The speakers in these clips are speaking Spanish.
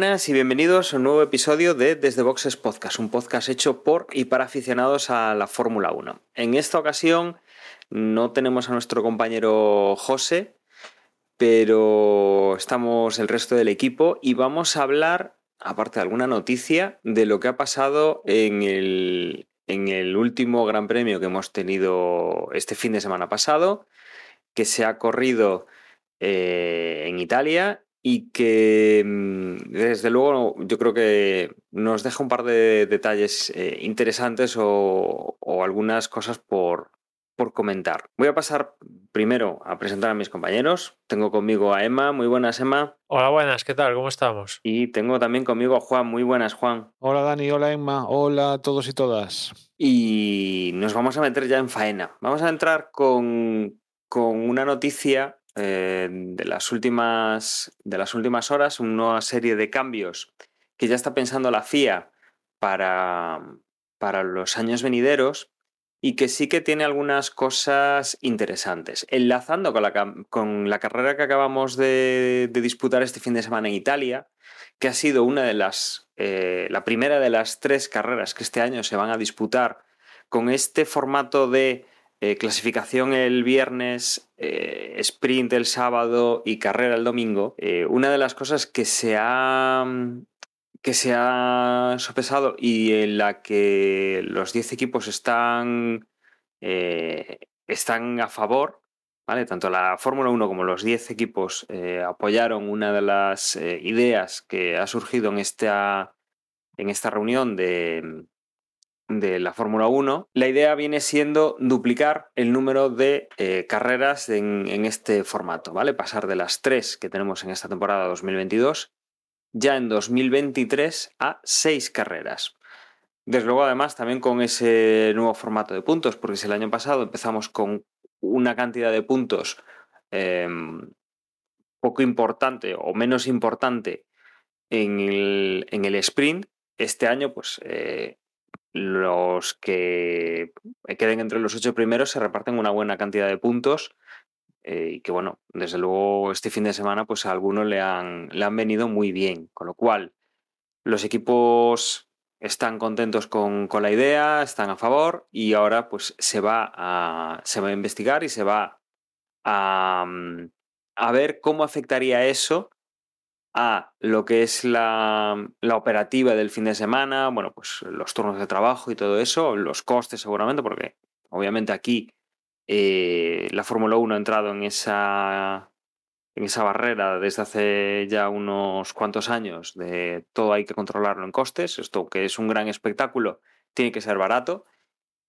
buenas y bienvenidos a un nuevo episodio de Desde Boxes Podcast, un podcast hecho por y para aficionados a la Fórmula 1. En esta ocasión no tenemos a nuestro compañero José, pero estamos el resto del equipo y vamos a hablar, aparte de alguna noticia, de lo que ha pasado en el, último Gran Premio que hemos tenido este fin de semana pasado, que se ha corrido eh, en Italia y que mm, desde luego yo creo que nos deja un par de detalles eh, interesantes o, o algunas cosas por, por comentar. Voy a pasar primero a presentar a mis compañeros. Tengo conmigo a Emma. Muy buenas, Emma. Hola, buenas, ¿qué tal? ¿Cómo estamos? Y tengo también conmigo a Juan. Muy buenas, Juan. Hola Dani, hola Emma, hola a todos y todas. Y nos vamos a meter ya en faena. Vamos a entrar con, con una noticia eh, de, las últimas, de las últimas horas, una serie de cambios que ya está pensando la FIA para, para los años venideros y que sí que tiene algunas cosas interesantes. Enlazando con la, con la carrera que acabamos de, de, disputar este fin de semana en Italia, que ha sido una de las, eh, la primera de las tres carreras que este año se van a disputar con este formato de eh, clasificación el viernes, eh, sprint el sábado y carrera el domingo, eh, una de las cosas que se ha que se ha sopesado y en la que los 10 equipos están, están a favor, ¿vale? Tanto la Fórmula 1 como los 10 equipos apoyaron una de las ideas que ha surgido en esta, en esta reunión de, de la Fórmula 1. La idea viene siendo duplicar el número de eh, carreras en, este formato, ¿vale? Pasar de las tres que tenemos en esta temporada 2022 ya en 2023 a seis carreras. Desde luego, además, también con ese nuevo formato de puntos, porque si el año pasado empezamos con una cantidad de puntos eh, poco importante o menos importante en el, en el sprint, este año, pues eh, los que queden entre los ocho primeros se reparten una buena cantidad de puntos eh, y que bueno, desde luego este fin de semana pues a algunos le han, le han venido muy bien, con lo cual los equipos están contentos con, con, la idea, están a favor y ahora pues se va a, se va a investigar y se va a, a ver cómo afectaría eso a lo que es la, la, operativa del fin de semana, bueno, pues los turnos de trabajo y todo eso, los costes seguramente, porque obviamente aquí eh, la Fórmula 1 ha entrado en esa, en esa barrera desde hace ya unos cuantos años de todo hay que controlarlo en costes, esto que es un gran espectáculo tiene que ser barato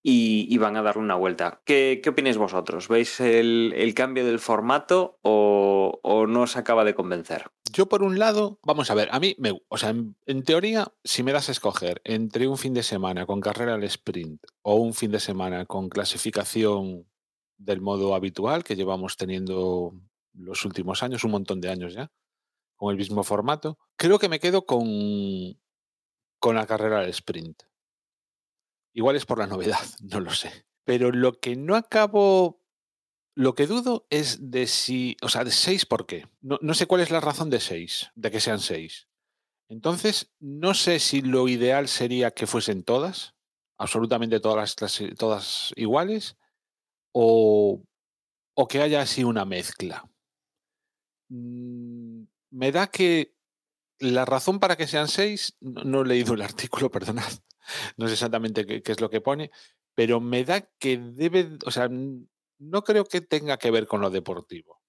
y, van a darle una vuelta. ¿Qué, opináis vosotros? ¿Veis el, cambio del formato o, no os acaba de convencer? Yo por un lado, vamos a ver, a mí, me, o sea, en, en teoría, si me das a escoger entre un fin de semana con carrera al sprint o un fin de semana con clasificación del modo habitual que llevamos teniendo los últimos años, un montón de años ya, con el mismo formato. Creo que me quedo con, con la carrera del sprint. Igual es por la novedad, no lo sé. Pero lo que no acabo, lo que dudo es de si, o sea, de seis, ¿por qué? No, no sé cuál es la razón de seis, de que sean seis. Entonces, no sé si lo ideal sería que fuesen todas, absolutamente todas, todas iguales, o, o que haya así una mezcla. Mm, me da que la razón para que sean seis, no, no he leído el artículo, perdonad, no sé exactamente qué, qué, es lo que pone, pero me da que debe, o sea, no creo que tenga que ver con lo deportivo,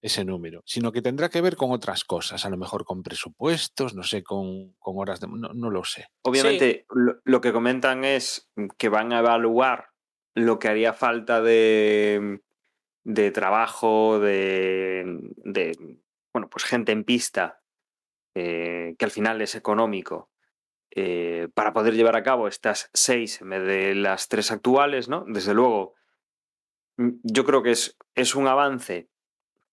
ese número, sino que tendrá que ver con otras cosas, a lo mejor con presupuestos, no sé, con, con horas de... No, no, lo sé. Obviamente, sí. lo, lo que comentan es que van a evaluar lo que haría falta de, de trabajo, de, de, bueno, pues gente en pista, eh, que al final es económico, eh, para poder llevar a cabo estas seis en vez de las tres actuales, ¿no? Desde luego, mm, yo creo que es, es un avance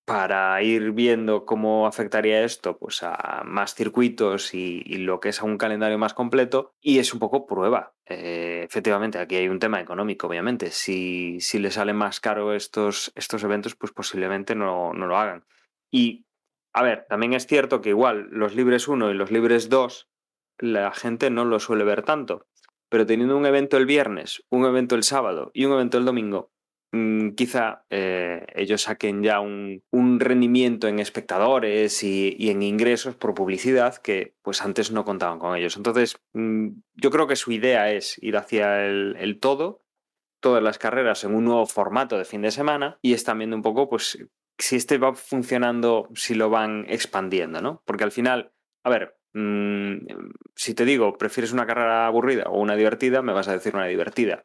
para ir viendo cómo afectaría esto pues, a más circuitos y, lo que es a un calendario más completo. Y es un poco prueba. Eh, efectivamente, aquí hay un tema económico, obviamente. Si, si le salen más caro estos, estos eventos, pues posiblemente no, no lo hagan. Y, a ver, también es cierto que igual los libres 1 y los libres 2, la gente no lo suele ver tanto. Pero teniendo un evento el viernes, un evento el sábado y un evento el domingo, mm, quizá eh, ellos saquen ya un, un rendimiento en espectadores y, en ingresos por publicidad que pues antes no contaban con ellos. Entonces, mm, yo creo que su idea es ir hacia el, el todo, todas las carreras en un nuevo formato de fin de semana y están viendo un poco pues si este va funcionando, si lo van expandiendo, ¿no? Porque al final, a ver, mm, si te digo, prefieres una carrera aburrida o una divertida, me vas a decir una divertida.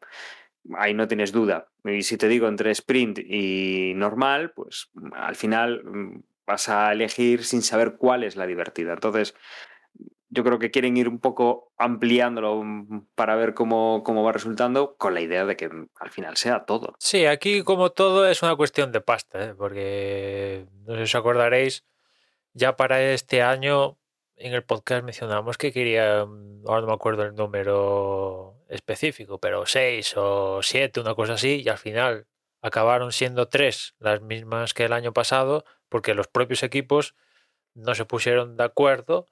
Ahí no tienes duda. Y si te digo entre sprint y normal, pues al final mm, vas a elegir sin saber cuál es la divertida. Entonces, yo creo que quieren ir un poco ampliándolo mm, para ver cómo, cómo va resultando, con la idea de que mm, al final sea todo. Sí, aquí como todo es una cuestión de pasta, ¿eh? porque no sé si os acordaréis, ya para este año en el podcast mencionamos que quería, mm, ahora no me acuerdo el número específico, pero seis o siete, una cosa así, y al final acabaron siendo tres, las mismas que el año pasado, porque los propios equipos no se pusieron de acuerdo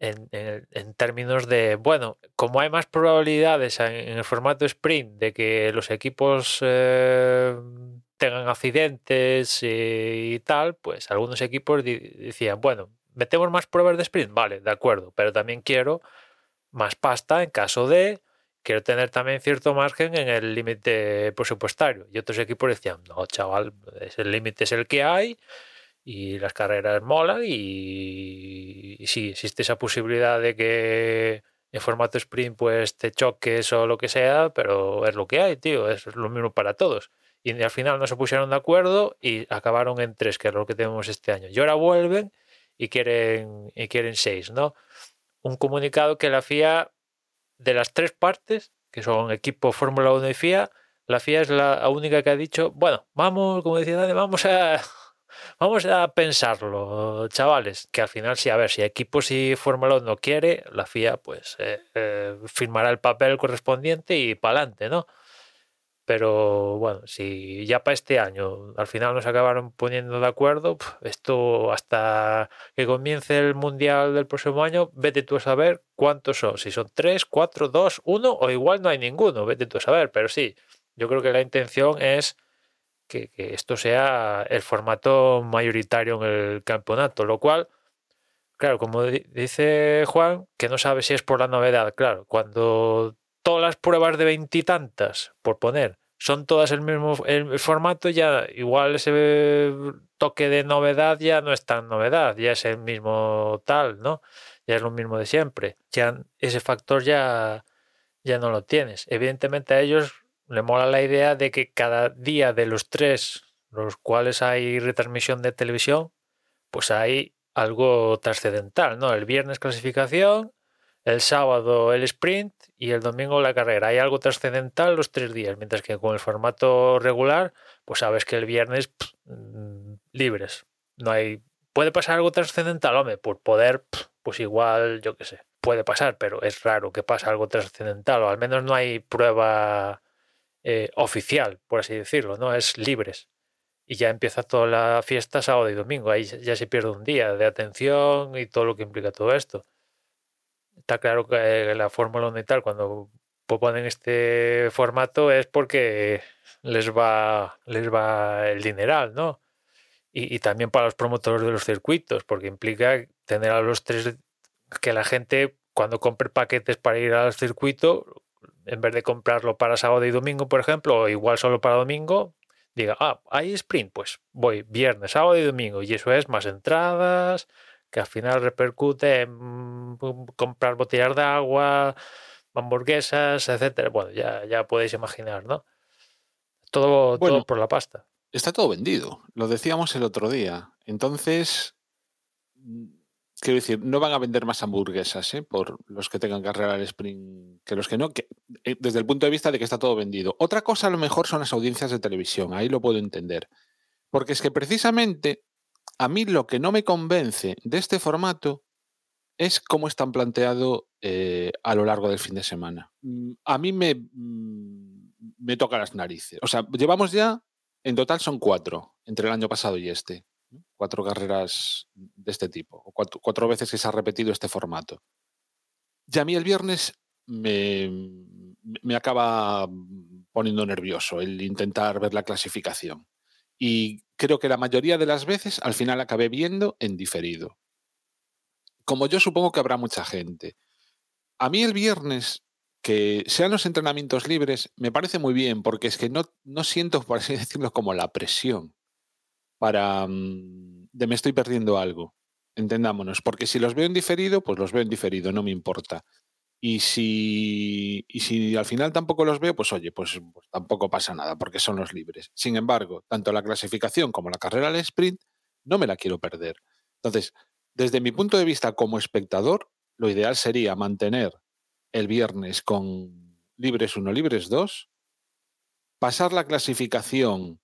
en, en- términos de, bueno, como hay más probabilidades en, el formato sprint de que los equipos eh, tengan accidentes y, y tal, pues algunos equipos decían, bueno, metemos más pruebas de sprint, vale, de acuerdo, pero también quiero más pasta en caso de, quiero tener también cierto margen en el límite presupuestario. Y otros equipos decían, no, chaval, el límite es el que hay y las carreras molan y, y sí, existe esa posibilidad de que en formato sprint pues te choques o lo que sea, pero es lo que hay, tío, es lo mismo para todos. Y al final no se pusieron de acuerdo y acabaron en tres, que es lo que tenemos este año. Y ahora vuelven y quieren, y quieren seis, ¿no? Un comunicado que la FIA, de las tres partes, que son equipo Fórmula 1 y FIA, la FIA es la única que ha dicho, bueno, vamos, como decía Dani, vamos a, vamos a pensarlo, chavales, que al final sí, a ver, si equipos y Fórmula 1 quiere, la FIA pues eh, eh, firmará el papel correspondiente y para adelante, ¿no? Pero bueno, si ya para este año al final nos acabaron poniendo de acuerdo, esto hasta que comience el mundial del próximo año, vete tú a saber cuántos son. Si son tres, cuatro, dos, uno o igual no hay ninguno, vete tú a saber. Pero sí, yo creo que la intención es que, esto sea el formato mayoritario en el campeonato, lo cual, claro, como di- dice Juan, que no sabe si es por la novedad. Claro, cuando todas las pruebas de veintitantas, por poner, son todas el mismo el, formato, ya igual ese toque de novedad ya no es tan novedad, ya es el mismo tal, ¿no? Ya es lo mismo de siempre. Ya ese factor ya, ya no lo tienes. Evidentemente a ellos le mola la idea de que cada día de los tres, los cuales hay retransmisión de televisión, pues hay algo trascendental, ¿no? El viernes clasificación, el sábado el sprint y el domingo la carrera. Hay algo trascendental los tres días, mientras que con el formato regular, pues sabes que el viernes mm, libres. No hay. ¿Puede pasar algo trascendental? Hombre, por poder, pues igual, yo qué sé. Puede pasar, pero es raro que pase algo trascendental, o al menos no hay prueba eh, oficial, por así decirlo, ¿no? Es libres. Y ya empieza toda la fiesta sábado y domingo. Ahí ya se pierde un día de atención y todo lo que implica todo esto está claro que la Fórmula 1 y tal, cuando ponen este formato es porque les va, les va el dineral, ¿no? Y, y también para los promotores de los circuitos, porque implica tener a los tres, que la gente cuando compre paquetes para ir al circuito, en vez de comprarlo para sábado y domingo, por ejemplo, o igual solo para domingo, diga, ah, hay sprint, pues voy viernes, sábado y domingo, y eso es más entradas, que al final repercute en mm, comprar botellas de agua, hamburguesas, etcétera. Bueno, ya, ya podéis imaginar, ¿no? Todo, Bueno. todo por la pasta. Está todo vendido. Lo decíamos el otro día. Entonces, quiero decir, no van a vender más hamburguesas ¿eh? por los que tengan carrera al sprint que los que no, que, eh, desde el punto de vista de que está todo vendido. Otra cosa a lo mejor son las audiencias de televisión, ahí lo puedo entender. Porque es que precisamente a mí lo que no me convence de este formato es cómo están planteado eh, a lo largo del fin de semana. Mm, A mí me, mm, me toca las narices. O sea, llevamos ya, en total son cuatro, entre el año pasado y este. Cuatro carreras de este tipo, cuatro, cuatro veces que se ha repetido este formato. Y a mí el viernes me, me acaba poniendo nervioso el intentar ver la clasificación. Y creo que la mayoría de las veces al final acabé viendo en diferido. Como yo supongo que habrá mucha gente. A mí el viernes, que sean los entrenamientos libres, me parece muy bien, porque es que no, no siento, por así decirlo, como la presión para mm, de me estoy perdiendo algo. Entendámonos, porque si los veo en diferido, pues los veo en diferido, no me importa. Y si, y si al final tampoco los veo, pues oye, pues, pues tampoco pasa nada, porque son los libres. Sin embargo, tanto la clasificación como la carrera al sprint, no me la quiero perder. Entonces, desde mi punto de vista como espectador, lo ideal sería mantener el viernes con libres 1, libres 2, pasar la clasificación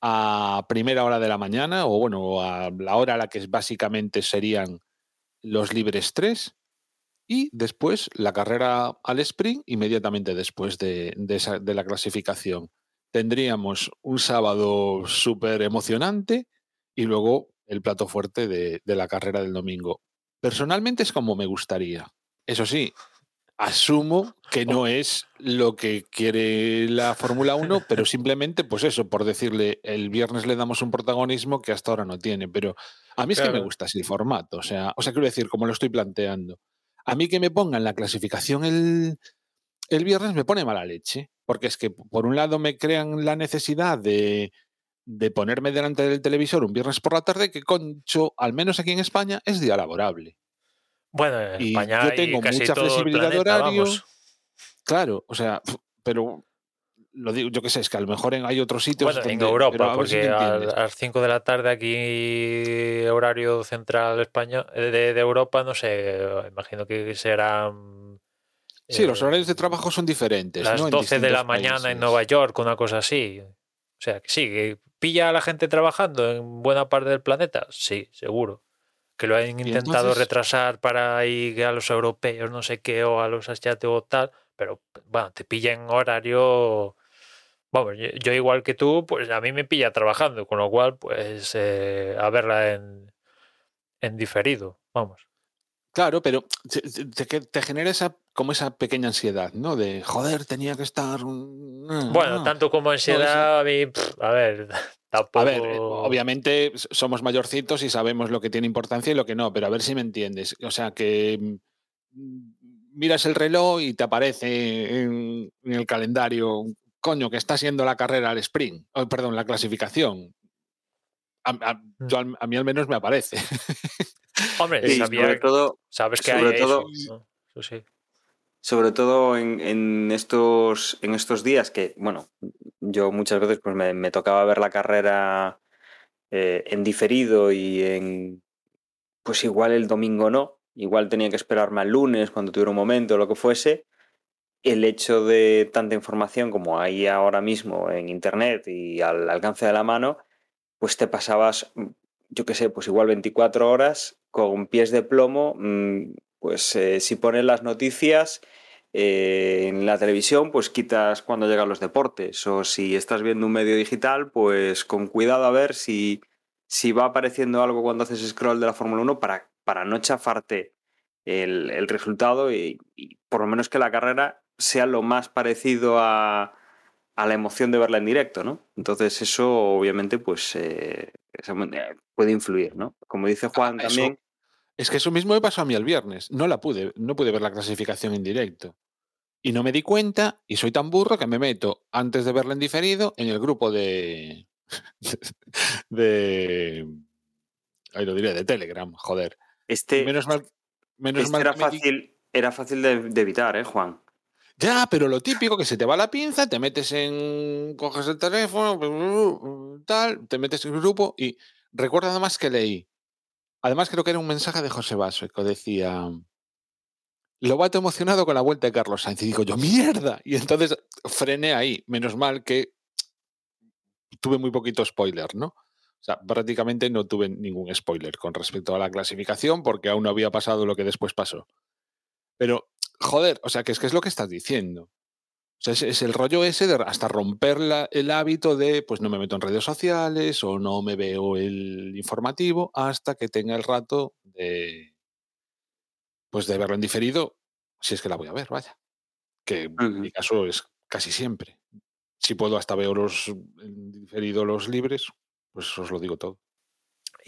a primera hora de la mañana, o bueno, a la hora a la que básicamente serían los libres 3, y después la carrera al sprint inmediatamente después de, de esa- de la clasificación. Tendríamos un sábado súper emocionante y luego el plato fuerte de, de la carrera del domingo. Personalmente es como me gustaría. Eso sí, asumo que no es lo que quiere la Fórmula 1, pero simplemente, pues eso, por decirle, el viernes le damos un protagonismo que hasta ahora no tiene. Pero a mí es que me gusta así el formato. O sea, o sea, quiero decir, como lo estoy planteando. A mí que me pongan la clasificación el, el viernes me pone mala leche. Porque es que, por un lado, me crean la necesidad de, de ponerme delante del televisor un viernes por la tarde, que concho, al menos aquí en España, es día laborable. Bueno, en Y España yo hay tengo casi mucha todo flexibilidad de horario. vamos. Claro, o sea, pero lo digo, yo qué sé, es que a lo mejor en, hay otros sitios. Bueno, en Europa, si porque a, las 5 de la tarde aquí, horario central español de, de Europa, no sé, imagino que serán. Sí, los eh, horarios de trabajo son diferentes. Las ¿no? En 12 de la mañana en. Nueva York, una cosa así. O sea, que sí, que pilla a la gente trabajando en buena parte del planeta, sí, seguro. Que lo han intentado entonces- retrasar para ir a los europeos, no sé qué, o a los asiáticos o tal, pero bueno, te pilla en horario. Vamos, yo, yo igual que tú, pues a mí me pilla trabajando, con lo cual, pues eh, a verla en, en diferido, vamos. Claro, pero te, te- te- te genera esa, como esa pequeña ansiedad, ¿no? De, joder, tenía que estar... Bueno, ah". tanto como ansiedad, a mí, pff, a ver, tampoco. A ver, eh, obviamente somos mayorcitos y sabemos lo que tiene importancia y lo que no, pero a ver si me entiendes. O sea, que mm, miras el reloj y te aparece en, en el calendario, coño, que está siendo la carrera al sprint, oh, perdón, la clasificación. A, a- yo al- a mí al menos me aparece. Hombre, sabía- sobre todo, sabes que sobre hay todo- eso, ¿no? Eso sí. sobre todo en, en estos, en estos días que, bueno, yo muchas veces pues me, me tocaba ver la carrera eh, en diferido y en, pues igual el domingo no, igual tenía que esperarme al lunes cuando tuviera un momento o lo que fuese. El hecho de tanta información como hay ahora mismo en Internet y al alcance de la mano, pues te pasabas, yo qué sé, pues igual 24 horas con pies de plomo, mm, pues eh, si pones las noticias eh, en la televisión, pues quitas cuando llegan los deportes. O si estás viendo un medio digital, pues con cuidado a ver si, si va apareciendo algo cuando haces scroll de la Fórmula 1 para, para no chafarte el, el resultado y por lo menos que la carrera sea lo más parecido a, a la emoción de verla en directo, ¿no? Entonces eso obviamente pues eh, eh, puede influir, ¿no? Como dice Juan Ah, eso- también, Es que eso mismo me pasó a mí el viernes. No la pude, no pude ver la clasificación en directo. Y no me di cuenta, y soy tan burro que me meto, antes de verla en diferido, en el grupo de. de. Ahí lo diré, de Telegram, joder. este, menos mal, menos este mal era me fácil, era fácil de, de evitar, ¿eh, Juan? Ya, pero lo típico que se te va la pinza, te metes en. coges el teléfono, tal, te metes en el grupo y recuerdo además que leí. Además, creo que era un mensaje de José Basso que decía. Lobato emocionado con la vuelta de Carlos Sainz. Y digo yo, ¡mierda! Y entonces frené ahí. Menos mal que tuve muy poquito spoiler, ¿no? O sea, prácticamente no tuve ningún spoiler con respecto a la clasificación porque aún no había pasado lo que después pasó. Pero, joder, o sea, que es que es lo que estás diciendo. O sea, es, es el rollo ese de hasta romper la- el hábito de, pues no me meto en redes sociales o no me veo el informativo hasta que tenga el rato de, pues de verlo en diferido, si es que la voy a ver, vaya. Que en mi caso es casi siempre. Si puedo hasta veo los en diferido los libres, pues os lo digo todo.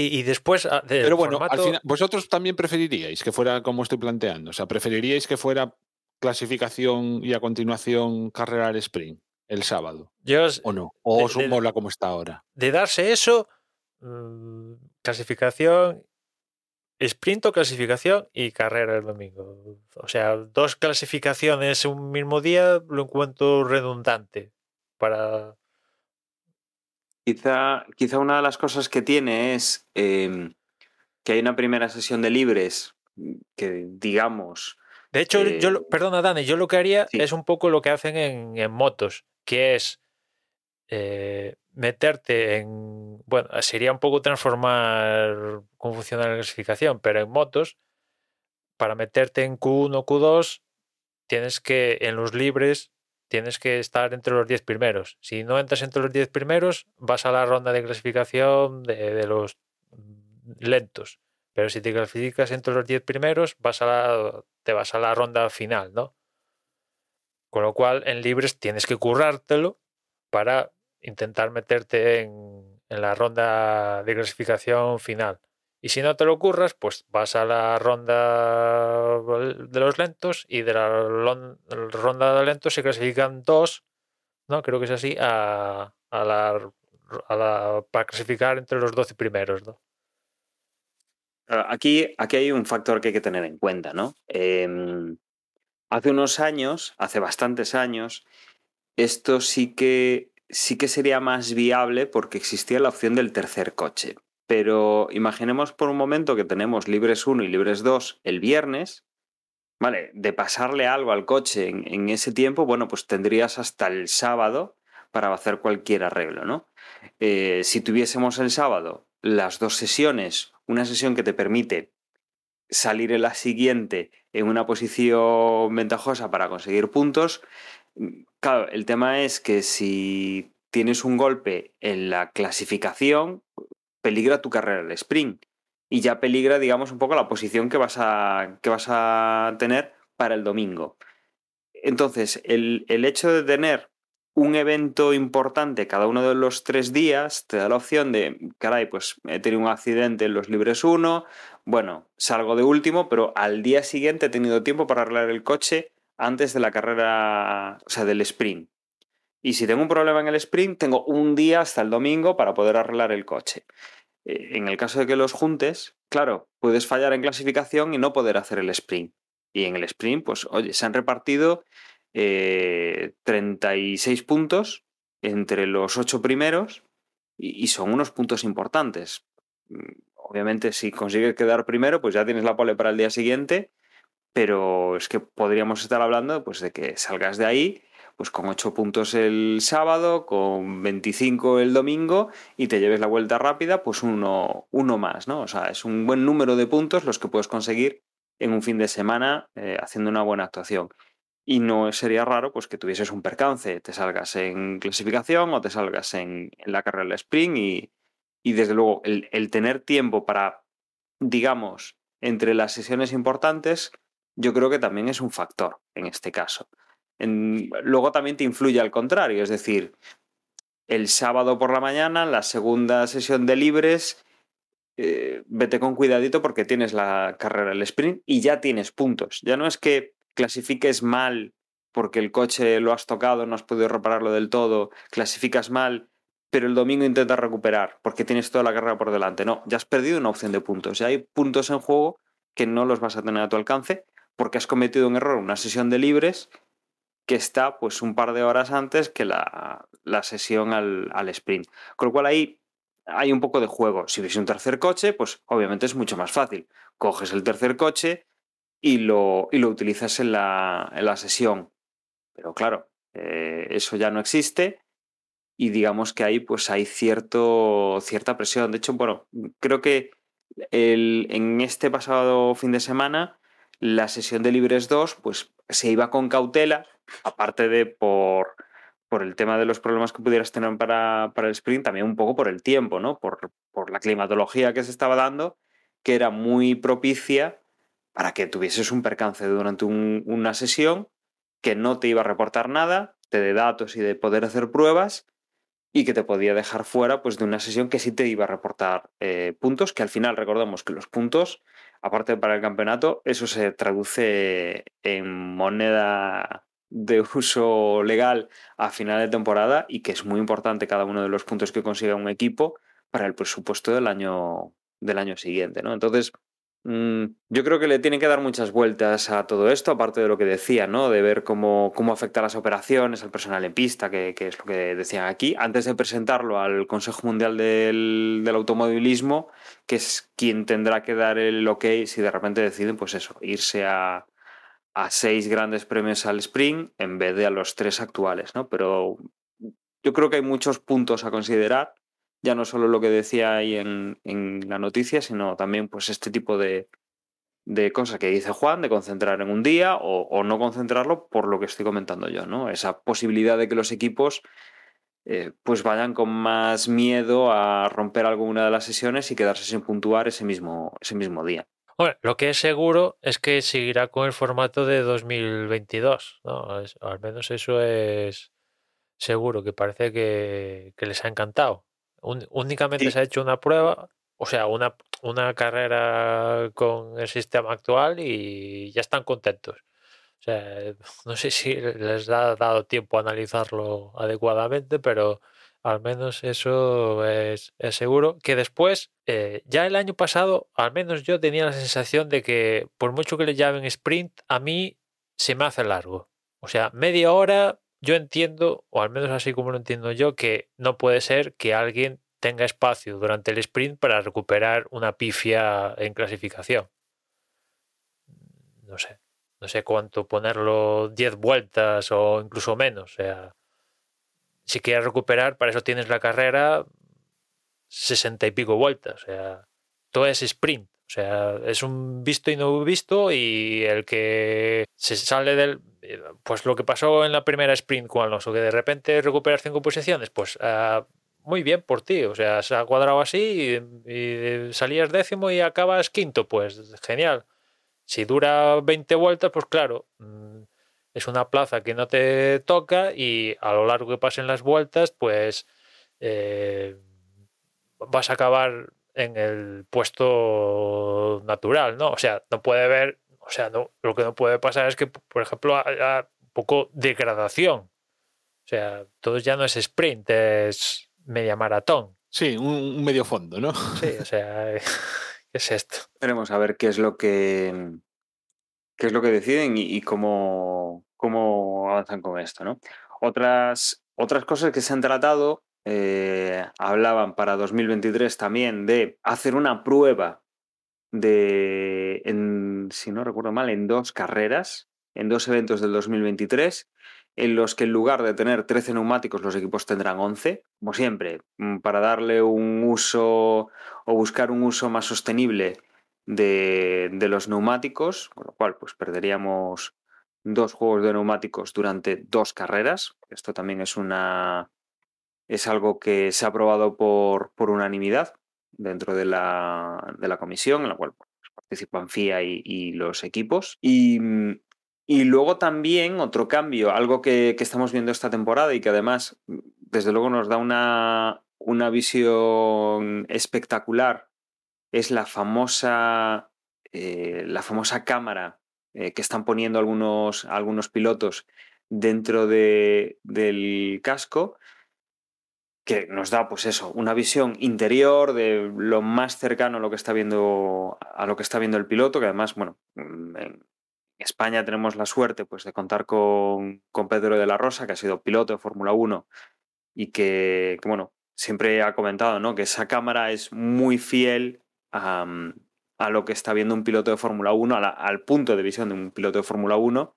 Y, y después ah, Pero bueno, formato, al final, vosotros también preferiríais que fuera como estoy planteando. O sea, preferiríais que fuera clasificación y a continuación carrera al sprint el sábado, yo ¿o no? ¿O os mola como está ahora? de darse eso, mm, clasificación, sprint o clasificación y carrera el domingo. O sea, dos clasificaciones un mismo día lo encuentro redundante para Quizá, quizá una de las cosas que tiene es eh, que hay una primera sesión de libres que, digamos, De hecho, Eh, yo, perdona Dani, yo lo que haría sí. es un poco lo que hacen en, en motos, que es eh, meterte en, bueno, sería un poco transformar cómo funciona la clasificación, pero en motos, para meterte en Q1, Q2, tienes que, en los libres, tienes que estar entre los 10 primeros. Si no entras entre los 10 primeros, vas a la ronda de clasificación de, los mm, lentos. Pero si te clasificas entre los 10 primeros, vas a la, te vas a la ronda final, ¿no? Con lo cual, en libres tienes que currártelo para intentar meterte en la ronda de clasificación final. Y si no te lo curras, pues vas a la ronda de los lentos y de la ronda de lentos se clasifican dos, ¿no? Creo que es así, a, la, para clasificar entre los 12 primeros, ¿no? Aquí, aquí hay un factor que hay que tener en cuenta, ¿no? Em, hace unos años, hace bastantes años, esto sí que, sí que sería más viable porque existía la opción del tercer coche. Pero imaginemos por un momento que tenemos libres 1 y libres 2 el viernes, ¿vale? De pasarle algo al coche en, ese tiempo, bueno, pues tendrías hasta el sábado para hacer cualquier arreglo, ¿no? Eh, si tuviésemos el sábado las dos sesiones, una sesión que te permite salir en la siguiente en una posición ventajosa para conseguir puntos, claro, el tema es que si tienes un golpe en la clasificación, peligra tu carrera el sprint y ya peligra, digamos, un poco la posición que vas a, que vas a tener para el domingo. Entonces, el, el hecho de tener un evento importante cada uno de los tres días te da la opción de, caray, pues he tenido un accidente en los libres 1, bueno, salgo de último, pero al día siguiente he tenido tiempo para arreglar el coche antes de la carrera, o sea, del sprint. Y si tengo un problema en el sprint, tengo un día hasta el domingo para poder arreglar el coche. Eh, En el caso de que los juntes, claro, puedes fallar en clasificación y no poder hacer el sprint. Y en el sprint, pues, oye, se han repartido eh, 36 puntos entre los ocho primeros y, y son unos puntos importantes. Mm, Obviamente, si consigues quedar primero, pues ya tienes la pole para el día siguiente, pero es que podríamos estar hablando pues, de que salgas de ahí pues con 8 puntos el sábado, con 25 el domingo y te lleves la vuelta rápida, pues uno, uno más, ¿no? O sea, es un buen número de puntos los que puedes conseguir en un fin de semana eh, haciendo una buena actuación. Y no sería raro pues que tuvieses un percance, te salgas en clasificación o te salgas en, la carrera del sprint y, y desde luego el tener tiempo para, digamos, entre las sesiones importantes, yo creo que también es un factor en este caso. Luego también te influye al contrario, es decir, el sábado por la mañana, la segunda sesión de libres, eh, vete con cuidadito porque tienes la carrera del sprint y ya tienes puntos. Ya no es que clasifiques mal porque el coche lo has tocado, no has podido repararlo del todo, clasificas mal, pero el domingo intentas recuperar porque tienes toda la carrera por delante. No, ya has perdido una opción de puntos. Ya hay puntos en juego que no los vas a tener a tu alcance porque has cometido un error una sesión de libres que está pues un par de horas antes que la, la sesión al, al sprint. Con lo cual ahí hay un poco de juego. Si hubiese un tercer coche, pues obviamente es mucho más fácil. Coges el tercer coche y lo, y lo utilizas en la, en la sesión. Pero claro, eh, eso ya no existe y digamos que ahí pues hay cierto, cierta presión. De hecho, bueno, creo que el, en este pasado fin de semana la sesión de Libres 2 pues se iba con cautela, aparte de por, por el tema de los problemas que pudieras tener para, para el sprint, también un poco por el tiempo, ¿no? Por, por la climatología que se estaba dando, que era muy propicia para que tuvieses un percance durante un- una sesión que no te iba a reportar nada, te de datos y de poder hacer pruebas, y que te podía dejar fuera pues, de una sesión que sí te iba a reportar eh, puntos, que al final recordemos que los puntos, aparte para el campeonato, eso se traduce en moneda de uso legal a final de temporada y que es muy importante cada uno de los puntos que consiga un equipo para el presupuesto del año, del año siguiente. ¿no? Entonces, yo creo que le tienen que dar muchas vueltas a todo esto, aparte de lo que decía, ¿no? De ver cómo, cómo afecta a las operaciones, al personal en pista, que, que es lo que decían aquí, antes de presentarlo al Consejo Mundial del, del Automovilismo, que es quien tendrá que dar el ok si de repente deciden, pues eso, irse a, a seis grandes premios al sprint en vez de a los tres actuales, ¿no? Pero yo creo que hay muchos puntos a considerar ya no solo lo que decía ahí en, en la noticia, sino también pues este tipo de, de cosas que dice Juan, de concentrar en un día o, no concentrarlo por lo que estoy comentando yo, ¿no? Esa posibilidad de que los equipos eh, pues vayan con más miedo a romper alguna de las sesiones y quedarse sin puntuar ese mismo, ese mismo día. Bueno, lo que es seguro es que seguirá con el formato de 2022, ¿no? Es- al menos eso es seguro, que parece que les ha encantado. Un- únicamente Sí. se ha hecho una prueba, o sea, una, una carrera con el sistema actual y ya están contentos. O sea, no sé si les ha dado tiempo a analizarlo adecuadamente, pero al menos eso es, es seguro. Que después, eh, ya el año pasado, al menos yo tenía la sensación de que por mucho que le llamen sprint, a mí se me hace largo. O sea, media hora, yo entiendo, o al menos así como lo entiendo yo, que no puede ser que alguien tenga espacio durante el sprint para recuperar una pifia en clasificación. No sé, no sé cuánto ponerlo 10 vueltas o incluso menos. O sea, si quieres recuperar, para eso tienes la carrera 60 y pico vueltas. O sea, todo es sprint. O sea, es un visto y no visto y el que se sale del... Pues lo que pasó en la primera sprint con Alonso, que de repente recuperas cinco posiciones, pues ah, muy bien por ti. O sea, se ha cuadrado así y, y salías décimo y acabas quinto, pues genial. Si dura 20 vueltas, pues claro, mm, es una plaza que no te toca y a lo largo que pasen las vueltas, pues eh, vas a acabar en el puesto natural, ¿no? O sea, no puede haber, o sea, no, lo que no puede pasar es que, por ejemplo, haya un poco degradación. O sea, todo ya no es sprint, es media maratón. Sí, un, un medio fondo, ¿no? Sí, o sea, ¿qué es esto? Veremos a ver qué es lo que qué es lo que deciden y, y cómo, cómo avanzan con esto, ¿no? Otras, otras cosas que se han tratado eh, hablaban para 2023 también de hacer una prueba de, en, si no recuerdo mal, en dos carreras, en dos eventos del 2023, en los que en lugar de tener 13 neumáticos, los equipos tendrán 11, como siempre, mm, para darle un uso o buscar un uso más sostenible de, de los neumáticos, con lo cual pues perderíamos dos juegos de neumáticos durante dos carreras. Esto también es una es algo que se ha aprobado por, por unanimidad dentro de la, de la comisión, en la cual pues, participan FIA y, y los equipos. Y, y, luego también otro cambio, algo que, que, estamos viendo esta temporada y que además, desde luego, nos da una, una visión espectacular, es la famosa, eh, la famosa cámara eh, que están poniendo algunos, algunos pilotos dentro de, del casco que nos da, pues eso, una visión interior de lo más cercano a lo que está viendo, a lo que está viendo el piloto, que además, bueno, en España tenemos la suerte pues, de contar con, con Pedro de la Rosa, que ha sido piloto de Fórmula 1 y que, bueno, siempre ha comentado, ¿no? Que esa cámara es muy fiel a, mm, a lo que está viendo un piloto de Fórmula 1, a la- al punto de visión de un piloto de Fórmula 1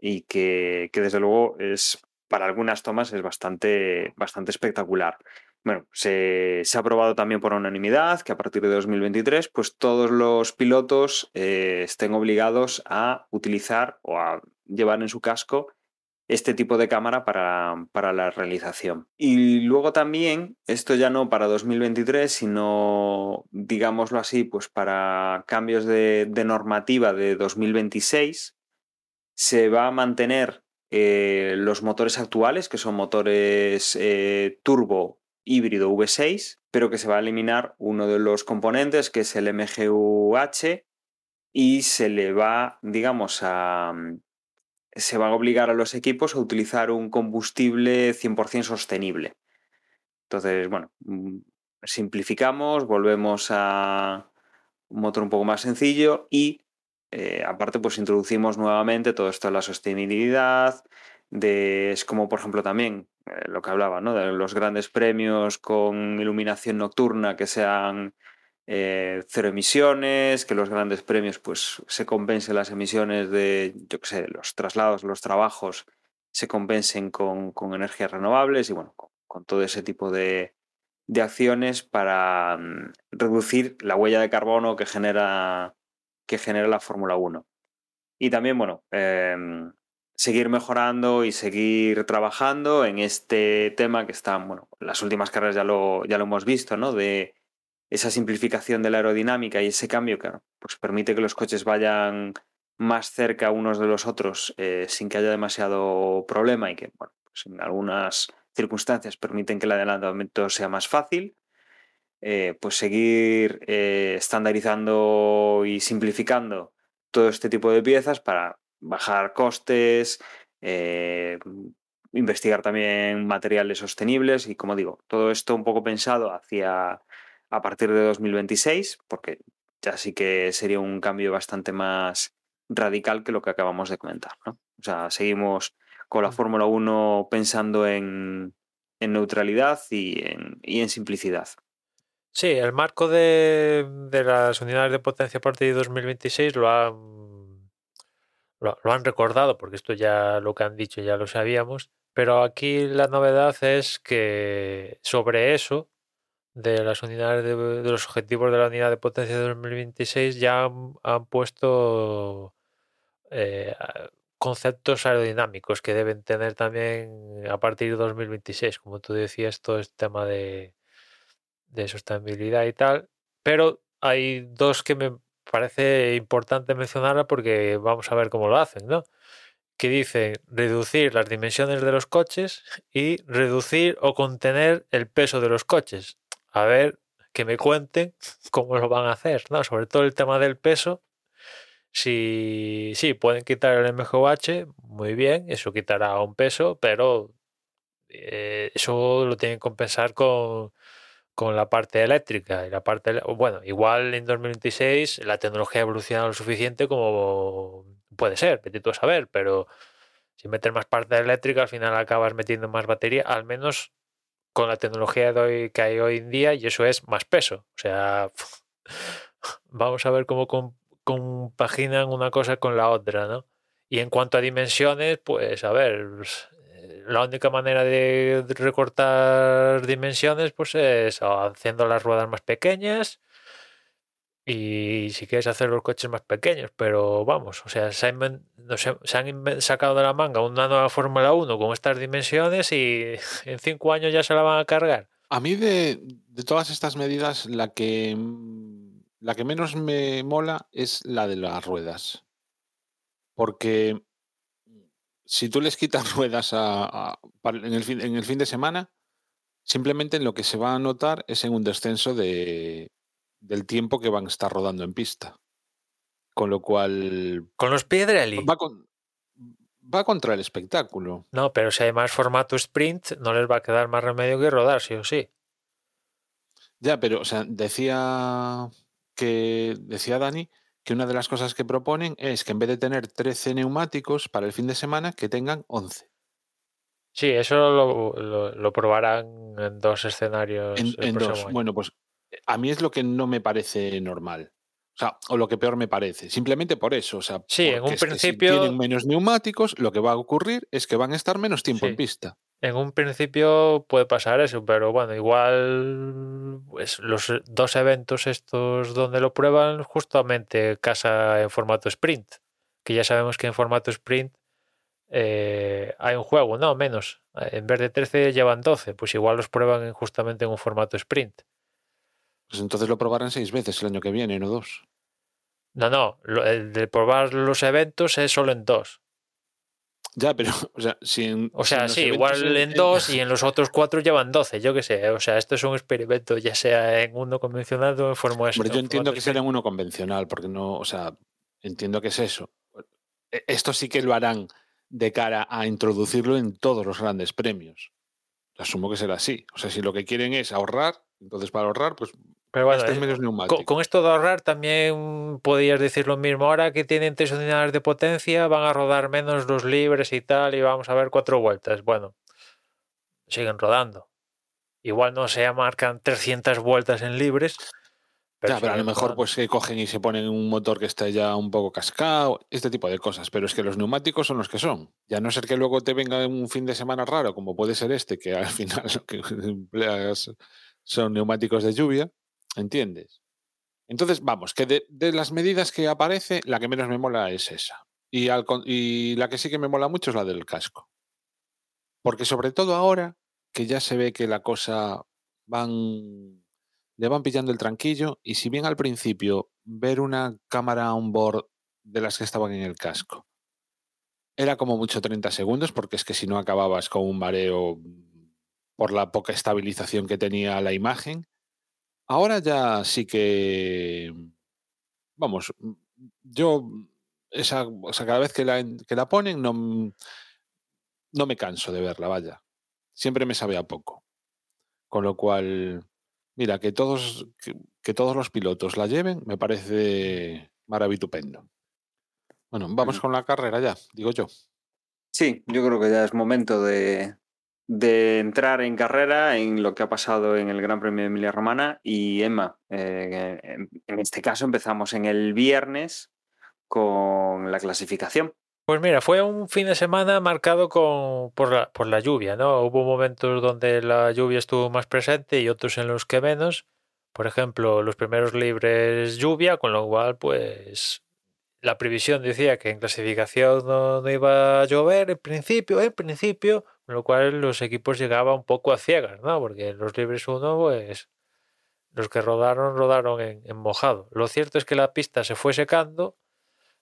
y que, que desde luego es para algunas tomas es bastante, bastante espectacular. Bueno, se, se ha aprobado también por unanimidad que a partir de 2023 pues todos los pilotos eh, estén obligados a utilizar o a llevar en su casco este tipo de cámara para, para la realización. Y luego también, esto ya no para 2023, sino, digámoslo así, pues para cambios de, de normativa de 2026, se va a mantener eh, los motores actuales, que son motores eh, turbo híbrido V6, pero que se va a eliminar uno de los componentes, que es el MGUH, y se le va, digamos, a, se va a obligar a los equipos a utilizar un combustible 100% sostenible. Entonces, bueno, mm, simplificamos, volvemos a un motor un poco más sencillo y eh, aparte pues introducimos nuevamente todo esto de la sostenibilidad, es como por ejemplo también eh, lo que hablaba, ¿no? de los grandes premios con iluminación nocturna que sean eh, cero emisiones, que los grandes premios pues se compensen las emisiones de, yo qué sé, los traslados, los trabajos se compensen con, energías renovables y bueno, con, todo ese tipo de, de acciones para mm, reducir la huella de carbono que genera, que genera la Fórmula 1. Y también, bueno, em, seguir mejorando y seguir trabajando en este tema que está, bueno, en las últimas carreras ya lo, ya lo hemos visto, ¿no? De esa simplificación de la aerodinámica y ese cambio que pues permite que los coches vayan más cerca unos de los otros eh, sin que haya demasiado problema y que, bueno, pues en algunas circunstancias permiten que el adelantamiento sea más fácil. Eh, pues seguir eh, estandarizando y simplificando todo este tipo de piezas para bajar costes, eh, investigar también materiales sostenibles y como digo, todo esto un poco pensado hacia a partir de 2026, porque ya sí que sería un cambio bastante más radical que lo que acabamos de comentar. ¿no? O sea, seguimos con la Fórmula 1 pensando en, en neutralidad y en, y en simplicidad. Sí, el marco de, de las unidades de potencia a partir de 2026 lo han, lo, han recordado, porque esto ya lo que han dicho ya lo sabíamos, pero aquí la novedad es que sobre eso, de las unidades de, los objetivos de la unidad de potencia de 2026, ya han, han puesto eh, conceptos aerodinámicos que deben tener también a partir de 2026, como tú decías, todo este tema de, de sostenibilidad y tal, pero hay dos que me parece importante mencionar porque vamos a ver cómo lo hacen, ¿no? Que dicen reducir las dimensiones de los coches y reducir o contener el peso de los coches. A ver, que me cuenten cómo lo van a hacer, ¿no? Sobre todo el tema del peso. Si pueden quitar el MGUH, muy bien, eso quitará un peso, pero eh, eso lo tienen que compensar con, con la parte eléctrica y la parte bueno igual en 2026 la tecnología ha evolucionado lo suficiente como puede ser tú a saber pero si metes más parte eléctrica al final acabas metiendo más batería al menos con la tecnología de hoy que hay hoy en día y eso es más peso. O sea vamos a ver cómo compaginan una cosa con la otra no y en cuanto a dimensiones pues a ver la única manera de recortar dimensiones pues es haciendo las ruedas más pequeñas y si quieres hacer los coches más pequeños, pero vamos, o sea, se, han, se han sacado de la manga una nueva Fórmula 1 con estas dimensiones y en cinco años ya se la van a cargar. A mí de, de todas estas medidas, la que, la que menos me mola es la de las ruedas. Porque si tú les quitas ruedas a, a, en, el fin, en, el fin, de semana, simplemente lo que se va a notar es en un descenso de, del tiempo que van a estar rodando en pista. Con lo cual. Con los Piedrelli. Va, con, va, contra el espectáculo. No, pero si hay más formato sprint, no les va a quedar más remedio que rodar, sí o sí. Ya, pero, o sea, decía que. Decía Dani que una de las cosas que proponen es que en vez de tener 13 neumáticos para el fin de semana, que tengan 11. Sí, eso lo, lo- lo probarán en dos escenarios. En, el en próximo dos. año. Bueno, pues a mí es lo que no me parece normal. O sea, o lo que peor me parece. Simplemente por eso. O sea, Sí, en un principio- Si tienen menos neumáticos, lo que va a ocurrir es que van a estar menos tiempo Sí. en pista. En un principio puede pasar eso, pero bueno, igual pues, los dos eventos estos donde lo prueban justamente casa en formato sprint, que ya sabemos que en formato sprint eh, hay un juego, no, menos. En vez de 13 llevan 12, pues igual los prueban en- justamente en un formato sprint. Pues entonces lo probarán seis veces el año que viene, no dos. No, no, lo- el de probar los eventos es solo en dos. Ya, pero, o sea, si en- O sea, sí, igual en- dos y en los otros cuatro llevan 12, yo qué sé. O sea, esto es un experimento, ya sea en uno convencional o en forma Hombre, yo entiendo que será en uno convencional, porque no, o sea, entiendo que es eso. E- Esto sí que lo harán de cara a introducirlo en todos los grandes premios. Asumo que será así. O sea, si lo que quieren es ahorrar, entonces para ahorrar, pues Pero bueno, eh, con, esto de ahorrar también podías decir lo mismo. Ahora que tienen tres unidades de potencia, van a rodar menos los libres y tal, y vamos a ver cuatro vueltas. Bueno, siguen rodando. Igual no se marcan 300 vueltas en libres. ya, pero a lo mejor rodando. pues que cogen y se ponen un motor que está ya un poco cascado, este tipo de cosas. Pero es que los neumáticos son los que son. Ya no ser que luego te venga un fin de semana raro, como puede ser este, que al final lo que empleas son neumáticos de lluvia, ¿entiendes? Entonces, vamos, que de, las medidas que aparece, la que menos me mola es esa. Y, al y la que sí que me mola mucho es la del casco. Porque sobre todo ahora que ya se ve que la cosa van le van pillando el tranquillo y si bien al principio ver una cámara on board de las que estaban en el casco era como mucho 30 segundos porque es que si no acababas con un mareo por la poca estabilización que tenía la imagen, ahora ya sí que vamos, yo esa, o sea, cada vez que la, que la ponen no, no me canso de verla, vaya. Siempre me sabe a poco. Con lo cual, mira, que todos, que, que todos los pilotos la lleven me parece maravitupendo. Bueno, vamos con la carrera ya, digo yo. Sí, yo creo que ya es momento de, de entrar en carrera en lo que ha pasado en el Gran Premio de Emilia Romana. Y Emma, eh, en, este caso empezamos en el viernes con la clasificación. Pues mira, fue un fin de semana marcado con, por, la, por la lluvia, ¿no? Hubo momentos donde la lluvia estuvo más presente y otros en los que menos. Por ejemplo, los primeros libres lluvia, con lo cual, pues la previsión decía que en clasificación no, no iba a llover en principio, en principio, lo cual los equipos llegaban un poco a ciegas, ¿no? Porque los libres uno, pues los que rodaron, rodaron en, mojado. Lo cierto es que la pista se fue secando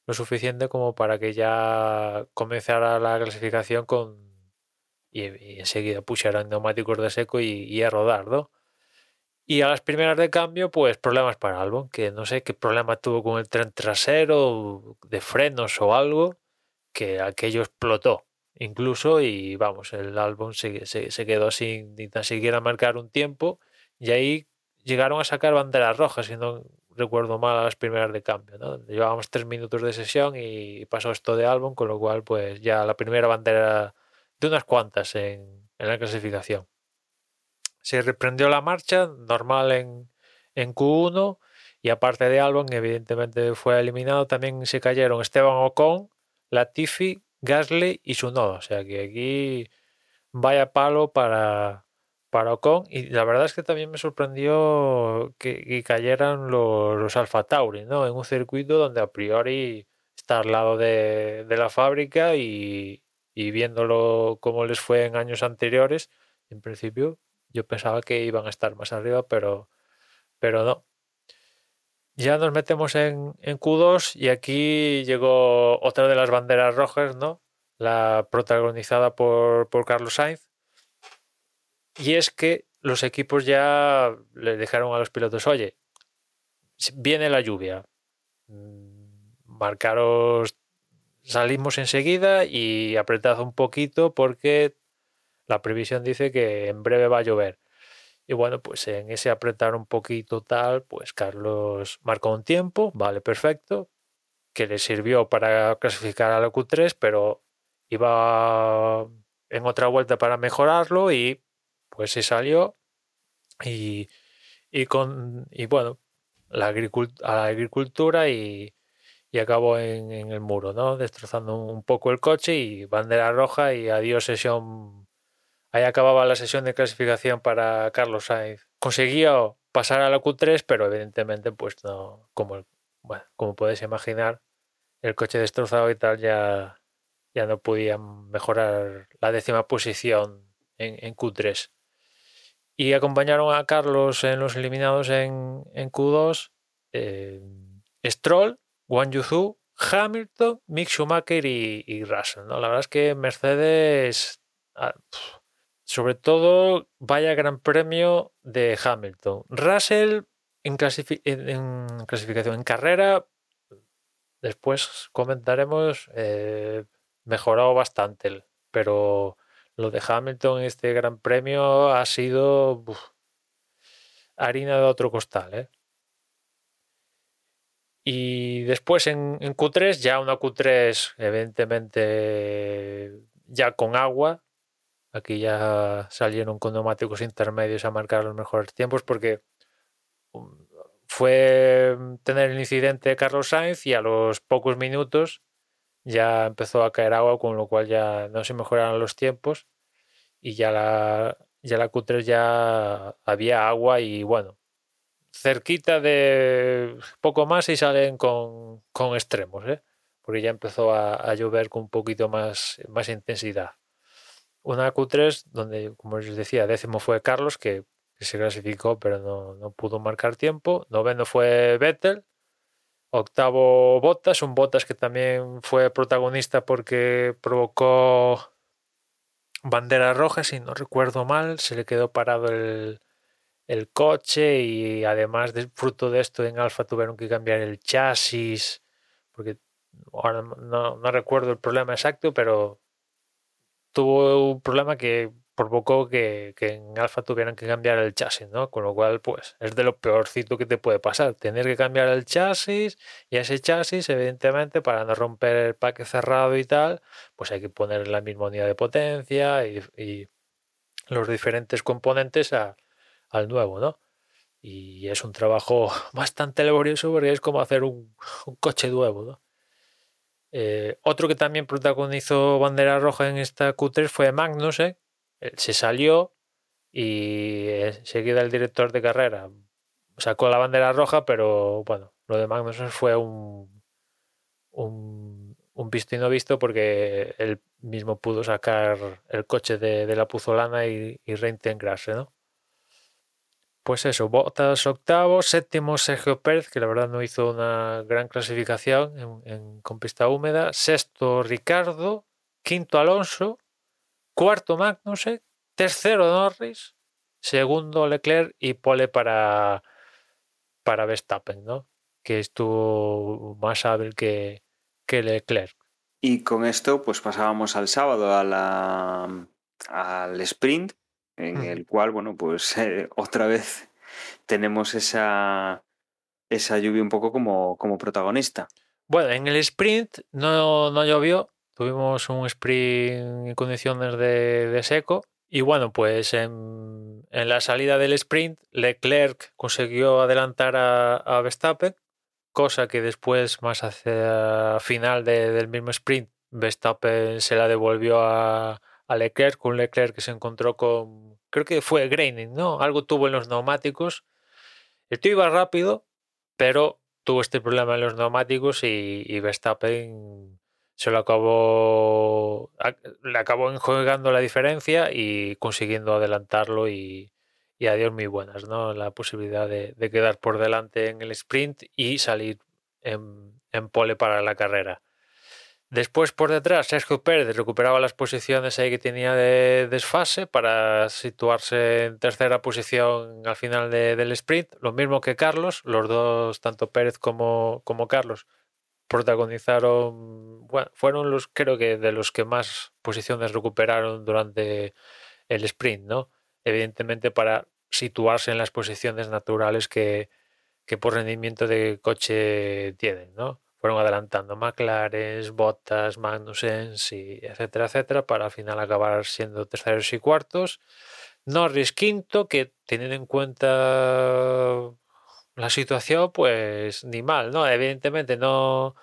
lo suficiente como para que ya comenzara la clasificación con y, y enseguida pusieran neumáticos de seco y, y a rodar, ¿no? Y a las primeras de cambio, pues problemas para Albon, que no sé qué problema tuvo con el tren trasero, de frenos o algo, que aquello explotó incluso y vamos, el Albon se, se, quedó sin ni tan siquiera marcar un tiempo y ahí llegaron a sacar banderas rojas, si no recuerdo mal a las primeras de cambio, ¿no? Llevábamos tres minutos de sesión y pasó esto de Albon, con lo cual pues ya la primera bandera de unas cuantas en, en la clasificación. Se reprendió la marcha, normal en, en Q1, y aparte de Albon, evidentemente fue eliminado, también se cayeron Esteban Ocon, Latifi, Gasly y Sunoda. O sea que aquí vaya palo para, para Ocon. Y la verdad es que también me sorprendió que, que cayeran los, los Alfa Tauri, ¿no? En un circuito donde a priori está al lado de, de la fábrica y, y viéndolo como les fue en años anteriores, en principio yo pensaba que iban a estar más arriba, pero, pero no. Ya nos metemos en, en, Q2 y aquí llegó otra de las banderas rojas, ¿no? La protagonizada por, por Carlos Sainz. Y es que los equipos ya le dejaron a los pilotos, oye, viene la lluvia, marcaros, salimos enseguida y apretad un poquito porque la previsión dice que en breve va a llover. Y bueno, pues en ese apretar un poquito tal, pues Carlos marcó un tiempo, vale, perfecto, que le sirvió para clasificar a la Q3, pero iba en otra vuelta para mejorarlo y pues se salió y, y con y bueno la a la agricultura y, y acabó en el muro, ¿no? Destrozando un poco el coche y bandera roja y adiós sesión. Ahí acababa la sesión de clasificación para Carlos Sainz. Consiguió pasar a la Q3, pero evidentemente, pues no, como, bueno, como podéis imaginar, el coche destrozado y tal ya, ya no podía mejorar la décima posición en, en Q3. Y acompañaron a Carlos en los eliminados en, en Q2, eh, Stroll, Wang Yuzu, Hamilton, Mick Schumacher y, y Russell. ¿no? La verdad es que Mercedes, ah, sobre todo, vaya gran premio de Hamilton. Russell en, clasifi- en- en clasificación, en carrera, después comentaremos, eh, mejorado bastante, pero lo de Hamilton en este gran premio ha sido harina de otro costal. ¿eh? Y después en, en Q3, ya una Q3 evidentemente ya con agua. Aquí ya salieron con neumáticos intermedios a marcar los mejores tiempos porque um, fue tener el incidente de Carlos Sainz y a los pocos minutos ya empezó a caer agua, con lo cual ya no se mejoraron los tiempos y ya la, ya la Q3 ya había agua y bueno, cerquita de poco más y salen con, con extremos, ¿eh? porque ya empezó a, a llover con un poquito más, más intensidad. Una Q3 donde, como os decía, décimo fue Carlos, que, se clasificó pero no, no pudo marcar tiempo. Noveno fue Vettel. Octavo Bottas, un Bottas que también fue protagonista porque provocó bandera roja, si no recuerdo mal, se le quedó parado el, el coche y además de fruto de esto en Alfa tuvieron que cambiar el chasis porque ahora no, no recuerdo el problema exacto, pero tuvo un problema que provocó que, que en Alfa tuvieran que cambiar el chasis, ¿no? Con lo cual, pues, es de lo peorcito que te puede pasar, tener que cambiar el chasis y ese chasis, evidentemente, para no romper el paque cerrado y tal, pues hay que poner la misma unidad de potencia y, los diferentes componentes a, al nuevo, ¿no? Y es un trabajo bastante laborioso porque es como hacer un coche nuevo, ¿no? Eh, otro que también protagonizó bandera roja en esta Q3 fue Magnussen. Él se salió y enseguida el director de carrera sacó la bandera roja, pero bueno, lo de Magnussen fue un, un, visto y no visto porque él mismo pudo sacar el coche de, de la puzolana y, y reintegrarse, ¿no? Pues eso, Bottas octavo, séptimo Sergio Pérez, que la verdad no hizo una gran clasificación en, en, con pista húmeda, sexto Ricardo, quinto Alonso, cuarto Magnussen, tercero Norris, segundo Leclerc y pole para, para Verstappen, ¿no? que estuvo más hábil que, que Leclerc. Y con esto pues pasábamos al sábado a al sprint, en el cual, bueno, pues eh, otra vez tenemos esa, esa lluvia un poco como, como protagonista. Bueno, en el sprint no, no llovió, tuvimos un sprint en condiciones de, de seco y bueno, pues en, en, la salida del sprint Leclerc consiguió adelantar a, a Verstappen, cosa que después, más hacia final de, del mismo sprint, Verstappen se la devolvió a, a Leclerc, un Leclerc que se encontró con, creo que fue graining, ¿no? Algo tuvo en los neumáticos. El tío iba rápido, pero tuvo este problema en los neumáticos y, y Verstappen se lo acabó, le acabó enjuegando la diferencia y consiguiendo adelantarlo y, y adiós muy buenas, ¿no? La posibilidad de, quedar por delante en el sprint y salir en pole para la carrera. Después por detrás Sergio Pérez recuperaba las posiciones ahí que tenía de desfase para situarse en tercera posición al final de, del sprint. Lo mismo que Carlos, los dos, tanto Pérez como, Carlos, protagonizaron, bueno, fueron los creo que de los que más posiciones recuperaron durante el sprint, ¿no? Evidentemente para situarse en las posiciones naturales que, que por rendimiento de coche tienen, ¿no? Fueron adelantando McLaren, Bottas, Magnussen, y etcétera, etcétera, para al final acabar siendo terceros y cuartos. Norris quinto, que teniendo en cuenta la situación, pues ni mal, ¿no? Evidentemente no,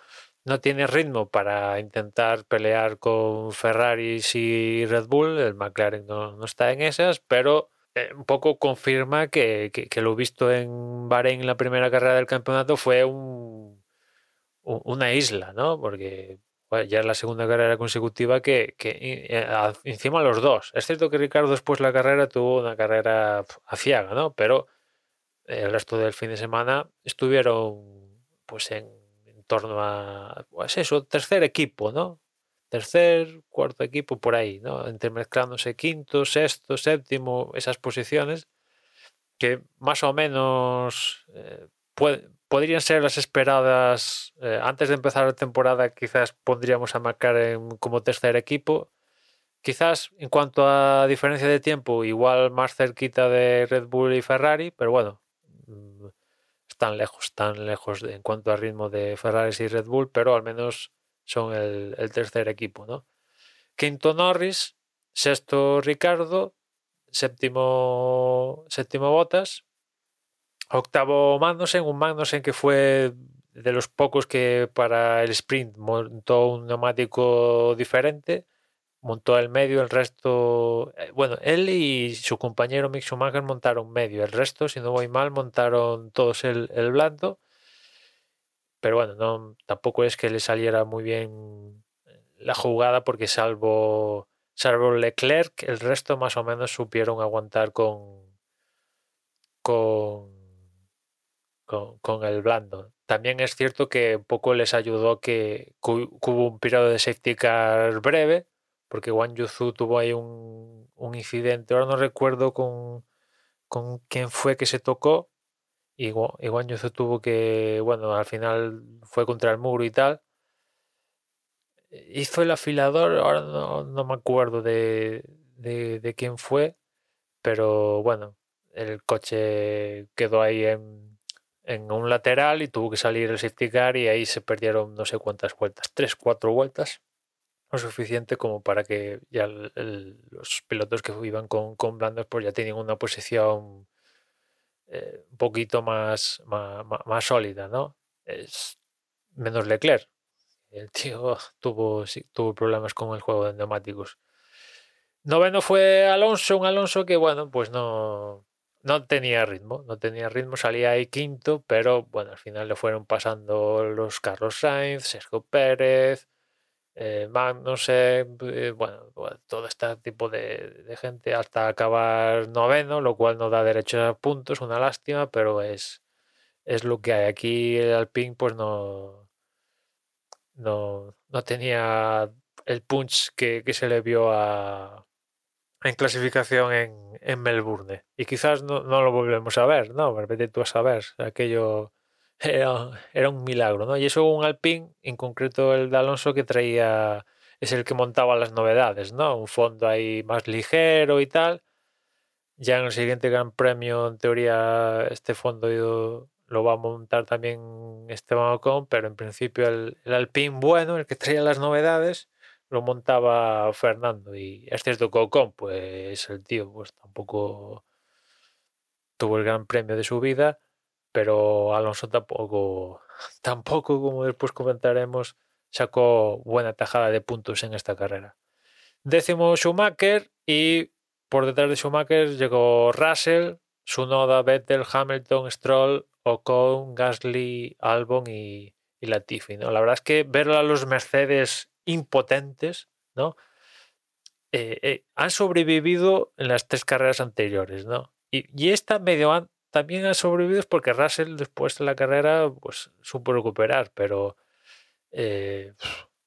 no tiene ritmo para intentar pelear con Ferrari y Red Bull, el McLaren no, no está en esas, pero eh, un poco confirma que, que, que, lo visto en Bahrein en la primera carrera del campeonato fue un, una isla, ¿no? Porque ya es la segunda carrera consecutiva que, eh, encima los dos. Es cierto que Ricardo después de la carrera tuvo una carrera aciaga, ¿no? Pero el resto del fin de semana estuvieron pues en, torno a pues eso, tercer equipo, ¿no? tercer, cuarto equipo por ahí, ¿no? Intermezclándose quinto, sexto, séptimo, esas posiciones que más o menos eh, puede, podrían ser las esperadas eh, antes de empezar la temporada. Quizás pondríamos a marcar como tercer equipo. Quizás en cuanto a diferencia de tiempo, igual más cerquita de Red Bull y Ferrari, pero bueno, mm, están lejos, están lejos en cuanto a ritmo de Ferrari y Red Bull, pero al menos son el, el, tercer equipo, ¿no? Quinto Norris, sexto Ricardo, séptimo, séptimo Botas, octavo Magnussen, un Magnussen que fue de los pocos que para el sprint montó un neumático diferente, montó el medio, el resto, eh, bueno, él y su compañero Mick Schumacher montaron medio, el resto, si no voy mal, montaron todos el, el blando. Pero bueno, no, tampoco es que le saliera muy bien la jugada porque salvo, salvo Leclerc, el resto más o menos supieron aguantar con, con, con, el blando. También es cierto que poco les ayudó que, que hubo un periodo de safety car breve, porque Wang Yuzu tuvo ahí un, un incidente, ahora no recuerdo con, con quién fue que se tocó, y Iguan Yuzu tuvo que, bueno, al final fue contra el muro y tal. Hizo el afilador, ahora no, no me acuerdo de, de, de, quién fue, pero bueno, el coche quedó ahí en, en, un lateral y tuvo que salir el safety car y ahí se perdieron no sé cuántas vueltas, tres, cuatro vueltas, lo suficiente como para que ya los pilotos que iban con, con blandos pues ya tenían una posición eh, un poquito más, más, más, sólida, ¿no? Es menos Leclerc. El tío tuvo, tuvo problemas con el juego de neumáticos. Noveno fue Alonso, un Alonso que, bueno, pues no, no tenía ritmo, no tenía ritmo, salía ahí quinto, pero bueno, al final le fueron pasando los Carlos Sainz, Sergio Pérez, eh, Magnussen, eh, bueno, todo este tipo de, gente hasta acabar noveno, lo cual no da derecho a puntos, una lástima, pero es, es lo que hay. Aquí el Alpine pues no, no, no tenía el punch que, que se le vio a, en clasificación en, en Melbourne. Y quizás no, no, lo volvemos a ver, ¿no? Vete tú a saber, aquello era, era, un milagro, ¿no? Y eso un Alpine, en concreto el de Alonso, que traía, es el que montaba las novedades, ¿no? Un fondo ahí más ligero y tal. Ya en el siguiente Gran Premio, en teoría, este fondo lo va a montar también Esteban Ocon, pero en principio el, el Alpine bueno, el que traía las novedades, lo montaba Fernando. Y es cierto que Ocon, pues el tío, pues tampoco tuvo el Gran Premio de su vida pero Alonso tampoco, tampoco, como después comentaremos, sacó buena tajada de puntos en esta carrera. Décimo Schumacher y por detrás de Schumacher llegó Russell, Sunoda, Vettel, Hamilton, Stroll, Ocon, Gasly, Albon y, Latifi. ¿no? La verdad es que ver a los Mercedes impotentes, ¿no? Eh, eh, han sobrevivido en las tres carreras anteriores, ¿no? Y, esta medio también ha sobrevivido porque Russell después de la carrera pues supo recuperar, pero eh,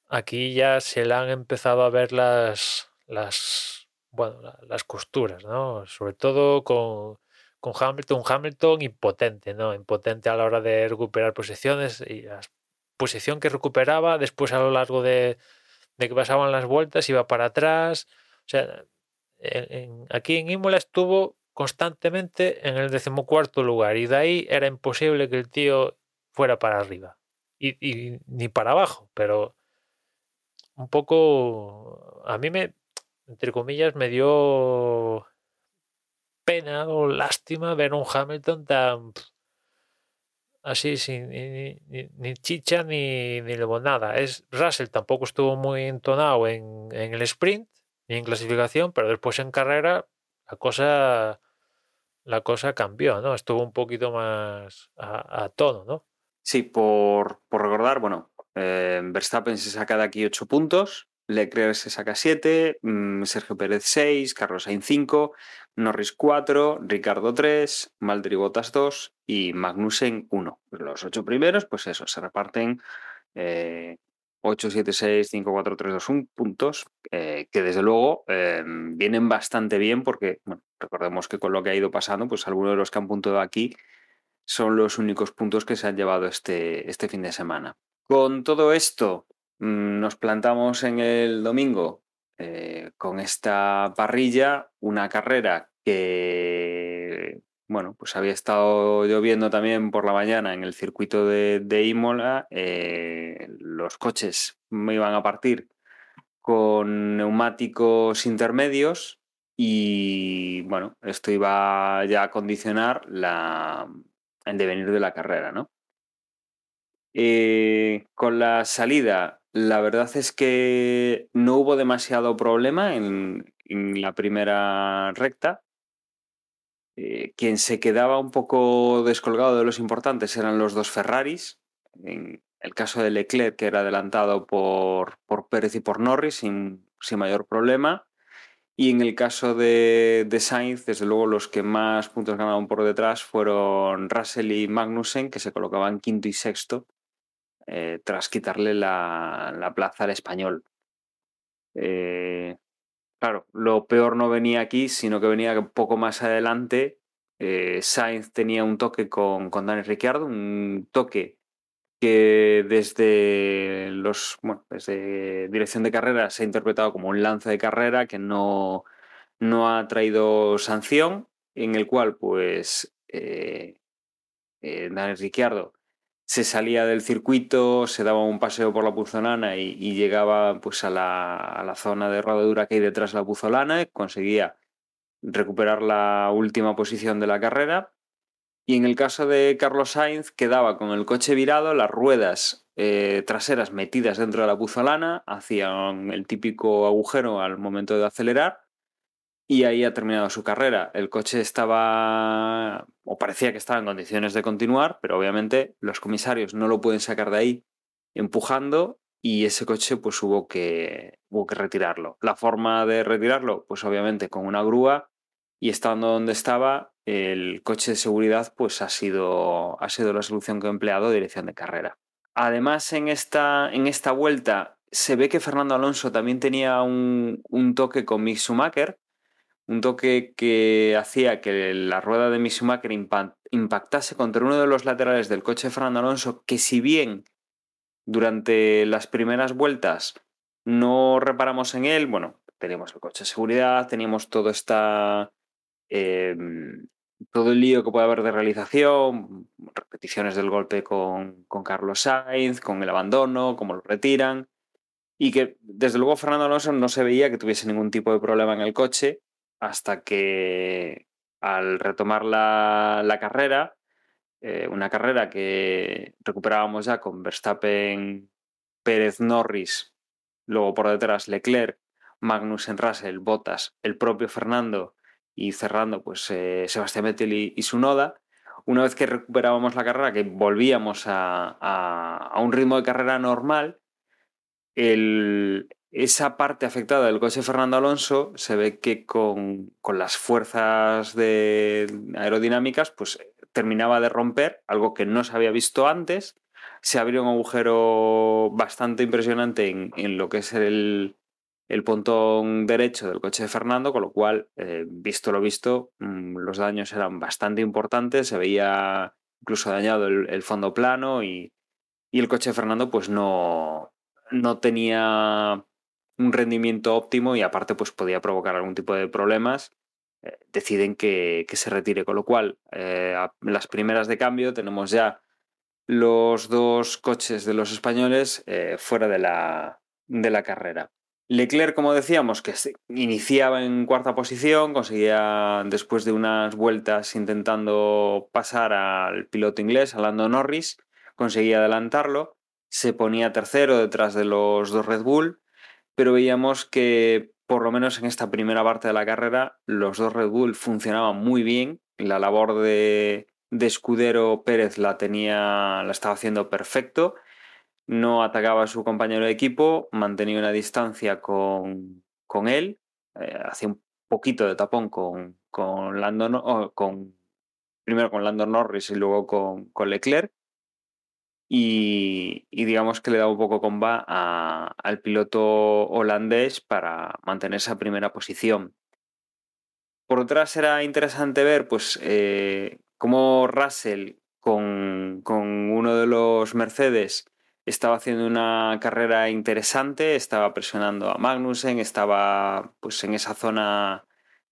aquí ya se le han empezado a ver las, las, bueno, las costuras, ¿no? Sobre todo con, con Hamilton, Hamilton impotente, ¿no? Impotente a la hora de recuperar posiciones y la posición que recuperaba después a lo largo de, que pasaban las vueltas iba para atrás. O sea, aquí en Imola estuvo constantemente en el decimocuarto lugar y de ahí era imposible que el tío fuera para arriba. y, y ni para abajo, pero un poco a mí me, entre comillas, me dio pena o lástima ver un Hamilton tan así sin ni, ni- ni chicha ni, ni nada. Es Russell tampoco estuvo muy entonado en, en el sprint ni en clasificación, pero después en carrera la cosa la cosa cambió, ¿no? Estuvo un poquito más a, tono, ¿no? Sí, por, por recordar, bueno, eh, Verstappen se saca de aquí 8 puntos, Leclerc se saca 7, Sergio Pérez 6, Carlos Sainz 5, Norris 4, Ricardo 3, Valtteri Bottas 2 y Magnussen 1. Los 8 primeros, pues eso, se reparten eh, 8, 7, 6, 5, 4, 3, 2, 1 puntos, eh, que desde luego eh, vienen bastante bien porque, bueno, recordemos que con lo que ha ido pasando, pues algunos de los que han puntuado aquí son los únicos puntos que se han llevado este, este fin de semana. Con todo esto, mm, nos plantamos en el domingo eh, con esta parrilla, una carrera que, bueno, pues había estado lloviendo también por la mañana en el circuito de, de Imola. eh, los coches me iban a partir con neumáticos intermedios y, bueno, esto iba ya a condicionar el devenir de la carrera, ¿no? Eh, con la salida, la verdad es que no hubo demasiado problema en, la primera recta. Eh, quien se quedaba un poco descolgado de los importantes eran los dos Ferraris. En el caso de Leclerc, que era adelantado por, por Pérez y por Norris sin, sin mayor problema. Y en el caso de, de Sainz, desde luego los que más puntos ganaron por detrás fueron Russell y Magnussen, que se colocaban quinto y sexto eh, tras quitarle la, la plaza al español. Eh, claro, lo peor no venía aquí, sino que venía poco más adelante. Eh, Sainz tenía un toque con, con Daniel Ricciardo, un toque que desde los bueno, desde dirección de carrera se ha interpretado como un lance de carrera que no, no ha traído sanción, en el cual pues eh, Daniel Ricciardo se salía del circuito, se daba un paseo por la puzolana y, llegaba pues a la, zona de rodadura que hay detrás de la puzolana, conseguía recuperar la última posición de la carrera. Y en el caso de Carlos Sainz, quedaba con el coche virado, las ruedas eh, traseras metidas dentro de la puzolana, hacían el típico agujero al momento de acelerar y ahí ha terminado su carrera. El coche estaba, o parecía que estaba en condiciones de continuar, pero obviamente los comisarios no lo pueden sacar de ahí empujando y ese coche pues hubo que, hubo que retirarlo. La forma de retirarlo, pues obviamente con una grúa y estando donde estaba, el coche de seguridad pues ha sido, ha sido la solución que ha empleado dirección de carrera. Además, en esta, en esta vuelta se ve que Fernando Alonso también tenía un, un toque con Mick Schumacher, un toque que hacía que la rueda de Mick Schumacher impactase contra uno de los laterales del coche de Fernando Alonso, que si bien durante las primeras vueltas no reparamos en él, bueno, teníamos el coche de seguridad, teníamos todo esta... Eh, todo el lío que puede haber de realización, repeticiones del golpe con, con, Carlos Sainz, con el abandono, cómo lo retiran, y que desde luego Fernando Alonso no se veía que tuviese ningún tipo de problema en el coche hasta que al retomar la, la carrera, eh, una carrera que recuperábamos ya con Verstappen, Pérez, Norris, luego por detrás Leclerc, Magnussen, Russell, Bottas, el propio Fernando y cerrando pues eh, Sebastián Vettel y, y, Sunoda. Una vez que recuperábamos la carrera, que volvíamos a, a, a un ritmo de carrera normal, el, esa parte afectada del coche Fernando Alonso se ve que con, con las fuerzas de aerodinámicas pues terminaba de romper, algo que no se había visto antes. Se abrió un agujero bastante impresionante en, en lo que es el, el pontón derecho del coche de Fernando, con lo cual, eh, visto lo visto, mmm, los daños eran bastante importantes, se veía incluso dañado el, el fondo plano y, y, el coche de Fernando pues no, no tenía un rendimiento óptimo y aparte pues podía provocar algún tipo de problemas. Eh, deciden que, que, se retire, con lo cual eh, las primeras de cambio tenemos ya los dos coches de los españoles eh, fuera de la, de la carrera. Leclerc, como decíamos, que iniciaba en cuarta posición, conseguía después de unas vueltas intentando pasar al piloto inglés, a Lando Norris, conseguía adelantarlo, se ponía tercero detrás de los dos Red Bull, pero veíamos que por lo menos en esta primera parte de la carrera los dos Red Bull funcionaban muy bien, la labor de, de escudero Pérez la tenía, la estaba haciendo perfecto no atacaba a su compañero de equipo, mantenía una distancia con, él, eh, hacía un poquito de tapón con, con Lando, con, primero con Lando Norris y luego con, con Leclerc. Y, digamos que le daba un poco comba al piloto holandés para mantener esa primera posición. Por detrás era interesante ver pues, eh, cómo Russell con, con, uno de los Mercedes estaba haciendo una carrera interesante, estaba presionando a Magnussen, estaba pues en esa zona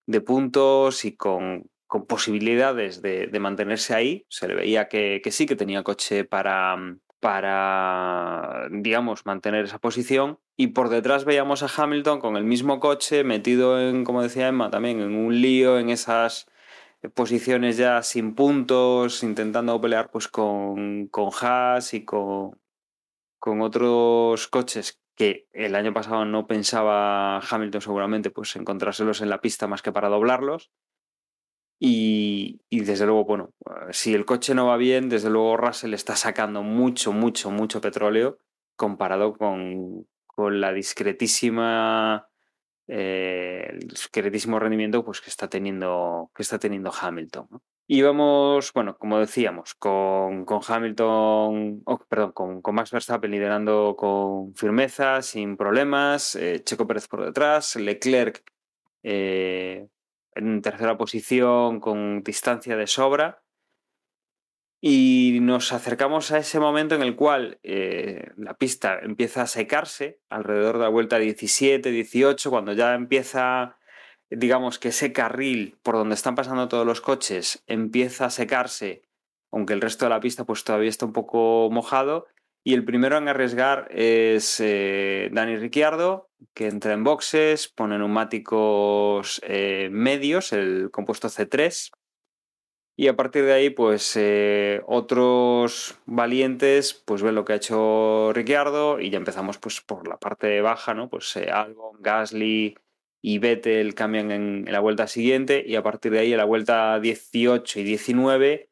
de puntos y con, posibilidades de, mantenerse ahí. Se le veía que, sí, que tenía coche para, para, digamos, mantener esa posición. Y por detrás veíamos a Hamilton con el mismo coche metido en, como decía Emma, también en un lío, en esas posiciones ya sin puntos, intentando pelear pues con, con Haas y con, con otros coches que el año pasado no pensaba Hamilton seguramente pues encontrárselos en la pista más que para doblarlos. Y, desde luego, bueno, si el coche no va bien, desde luego Russell está sacando mucho, mucho, mucho petróleo comparado con, con la discretísima eh, el discretísimo rendimiento pues, que, está teniendo, que está teniendo Hamilton. ¿no? Y vamos, bueno, como decíamos, con, Hamilton, oh, perdón, con, Max Verstappen liderando con firmeza, sin problemas, eh, Checo Pérez por detrás, Leclerc eh, en tercera posición con distancia de sobra. Y nos acercamos a ese momento en el cual eh, la pista empieza a secarse, alrededor de la vuelta 17, 18, cuando ya empieza digamos que ese carril por donde están pasando todos los coches empieza a secarse, aunque el resto de la pista pues todavía está un poco mojado. Y el primero en arriesgar es eh, Dani Ricciardo, que entra en boxes, pone neumáticos eh, medios, el compuesto C3. Y a partir de ahí, pues eh, otros valientes, pues ven lo que ha hecho Ricciardo y ya empezamos pues por la parte baja, ¿no? Pues Albon, Gasly, y Vettel cambian en, la vuelta siguiente y a partir de ahí en la vuelta 18 y 19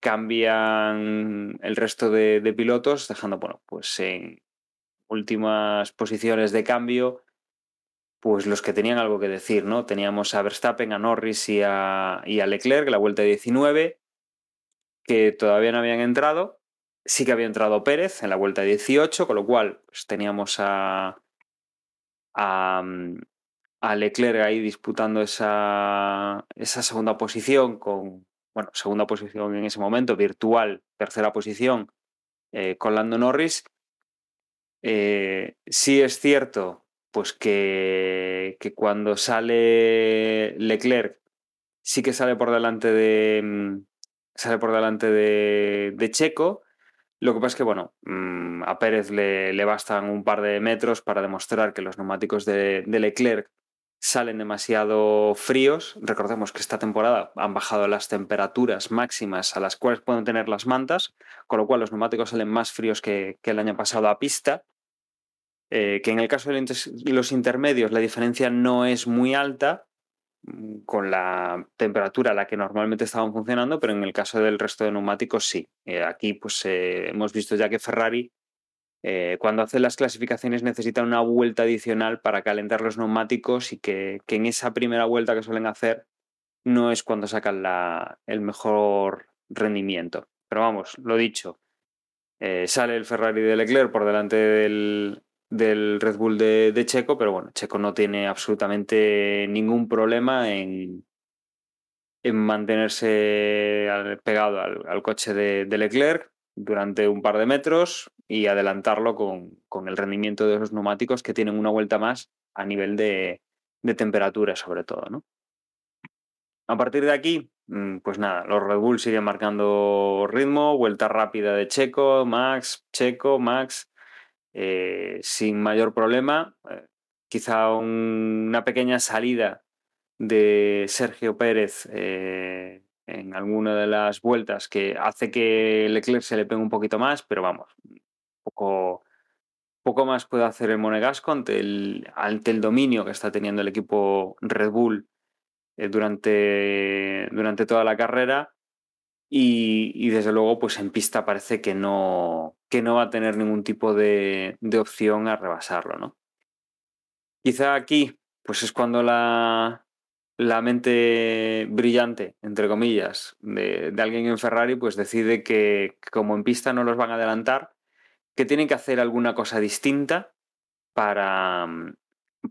cambian el resto de, pilotos dejando bueno pues en últimas posiciones de cambio pues los que tenían algo que decir no teníamos a Verstappen a Norris y a, y a Leclerc la vuelta 19 que todavía no habían entrado. Sí que había entrado Pérez en la vuelta 18 con lo cual pues, teníamos a, a, a Leclerc ahí disputando esa, esa segunda posición con, bueno, segunda posición en ese momento, virtual, tercera posición eh, con Lando Norris. Eh, sí es cierto, pues que, que, cuando sale Leclerc, sí que sale por delante de. Mm, sale por delante de, Checo. Lo que pasa es que, bueno, mm, a Pérez le, le, bastan un par de metros para demostrar que los neumáticos de Leclerc salen demasiado fríos. Recordemos que esta temporada han bajado las temperaturas máximas a las cuales pueden tener las mantas, con lo cual los neumáticos salen más fríos que, el año pasado a pista. Eh, que en el caso de los intermedios la diferencia no es muy alta mm, con la temperatura a la que normalmente estaban funcionando, pero en el caso del resto de neumáticos sí. Eh, aquí pues eh, hemos visto ya que Ferrari eh, cuando hacen las clasificaciones necesitan una vuelta adicional para calentar los neumáticos y que, en esa primera vuelta que suelen hacer no es cuando sacan el mejor rendimiento. Pero vamos, lo dicho, eh, sale el Ferrari de Leclerc por delante del, Red Bull de, Checo, pero bueno, Checo no tiene absolutamente ningún problema en, en mantenerse pegado al, coche de Leclerc durante un par de metros y adelantarlo con, el rendimiento de esos neumáticos que tienen una vuelta más a nivel de, temperatura sobre todo. ¿no? A partir de aquí, mm, pues nada, los Red Bull siguen marcando ritmo, vuelta rápida de Checo, Max, Checo, Max, eh, sin mayor problema. Eh, quizá un- una pequeña salida de Sergio Pérez eh, en alguna de las vueltas que hace que Leclerc se le pegue un poquito más, pero vamos, poco, poco más puede hacer el Monegasco ante el, ante el dominio que está teniendo el equipo Red Bull eh, durante, durante toda la carrera. Y, desde luego, pues en pista parece que no, que no va a tener ningún tipo de, de opción a rebasarlo, ¿no? Quizá aquí, pues es cuando la, la mente brillante, entre comillas, de, de alguien en Ferrari, pues decide que, como en pista no los van a adelantar, que tienen que hacer alguna cosa distinta para, mm,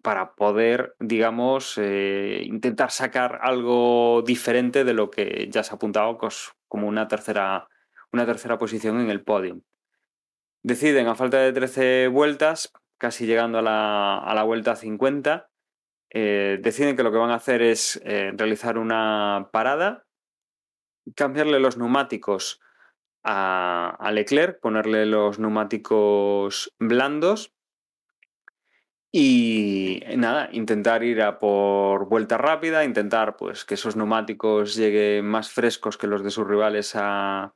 para poder, digamos, eh, intentar sacar algo diferente de lo que ya se ha apuntado como una tercera, una tercera posición en el podio. Deciden, a falta de 13 vueltas, casi llegando a la, a la vuelta 50, eh, deciden que lo que van a hacer es eh, realizar una parada, cambiarle los neumáticos a, a Leclerc, ponerle los neumáticos blandos y nada, intentar ir a por vuelta rápida, intentar pues que esos neumáticos lleguen más frescos que los de sus rivales a,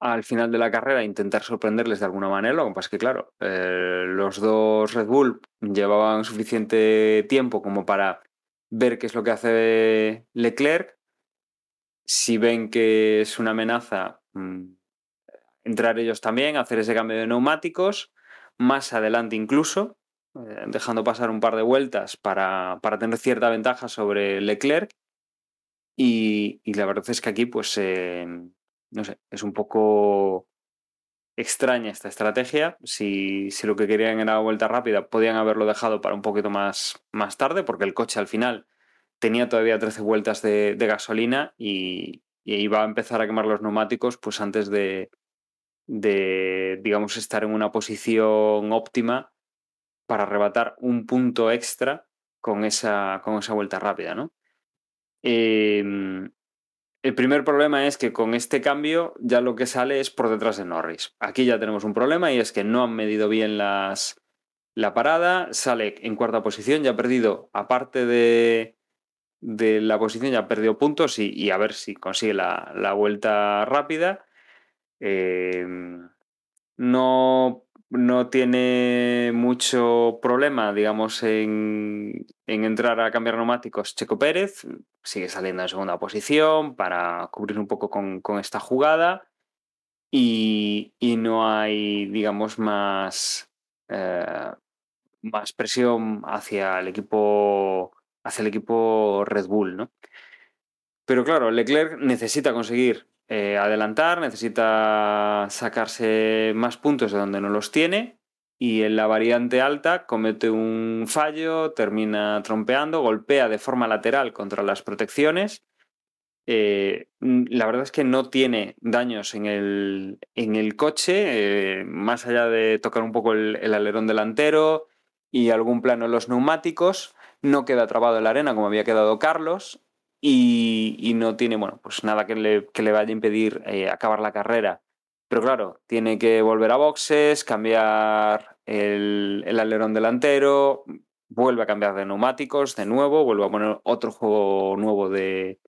al final de la carrera, intentar sorprenderles de alguna manera. Lo que pasa es que, claro, eh, los dos Red Bull llevaban suficiente tiempo como para ver qué es lo que hace Leclerc. Si ven que es una amenaza, mm, entrar ellos también, hacer ese cambio de neumáticos, más adelante incluso, eh, dejando pasar un par de vueltas para, para tener cierta ventaja sobre Leclerc. Y, la verdad es que aquí, pues, eh, no sé, es un poco extraña esta estrategia. Si, si lo que querían era vuelta rápida, podían haberlo dejado para un poquito más, más tarde, porque el coche al final tenía todavía 13 vueltas de, gasolina y, y iba a empezar a quemar los neumáticos pues antes de, de, digamos, estar en una posición óptima para arrebatar un punto extra con esa, con esa vuelta rápida, ¿no? Em, el primer problema es que con este cambio ya lo que sale es por detrás de Norris. Aquí ya tenemos un problema y es que no han medido bien las, la parada, sale en cuarta posición, ya ha perdido, aparte de, la posición, ya ha perdido puntos y, a ver si consigue la, la vuelta rápida. Eh, no, no tiene mucho problema, digamos, en, en entrar a cambiar neumáticos Checo Pérez. Sigue saliendo en segunda posición para cubrir un poco con, con esta jugada. Y, y no hay, digamos, más, eh, más presión hacia el equipo hacia el equipo Red Bull, ¿no? Pero claro, Leclerc necesita conseguir eh, adelantar, necesita sacarse más puntos de donde no los tiene y en la variante alta comete un fallo, termina trompeando, golpea de forma lateral contra las protecciones. Eh, la verdad es que no tiene daños en el, en el coche, eh, más allá de tocar un poco el, el alerón delantero y algún plano en los neumáticos no queda trabado en la arena como había quedado Carlos y, no tiene, bueno, pues nada que le, que le vaya a impedir eh, acabar la carrera. Pero claro, tiene que volver a boxes, cambiar el, alerón delantero, vuelve a cambiar de neumáticos de nuevo, vuelve a poner otro juego nuevo de,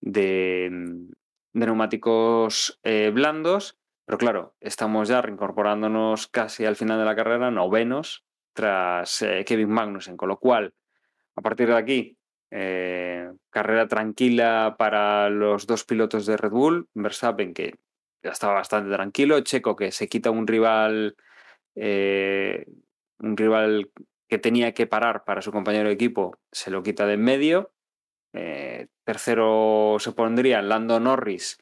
de, de neumáticos eh, blandos. Pero claro, estamos ya reincorporándonos casi al final de la carrera, novenos, tras eh, Kevin Magnussen, con lo cual a partir de aquí, eh, carrera tranquila para los dos pilotos de Red Bull. Verstappen, que ya estaba bastante tranquilo. Checo, que se quita un rival, eh, un rival que tenía que parar para su compañero de equipo, se lo quita de en medio. Eh, tercero se pondría Lando Norris,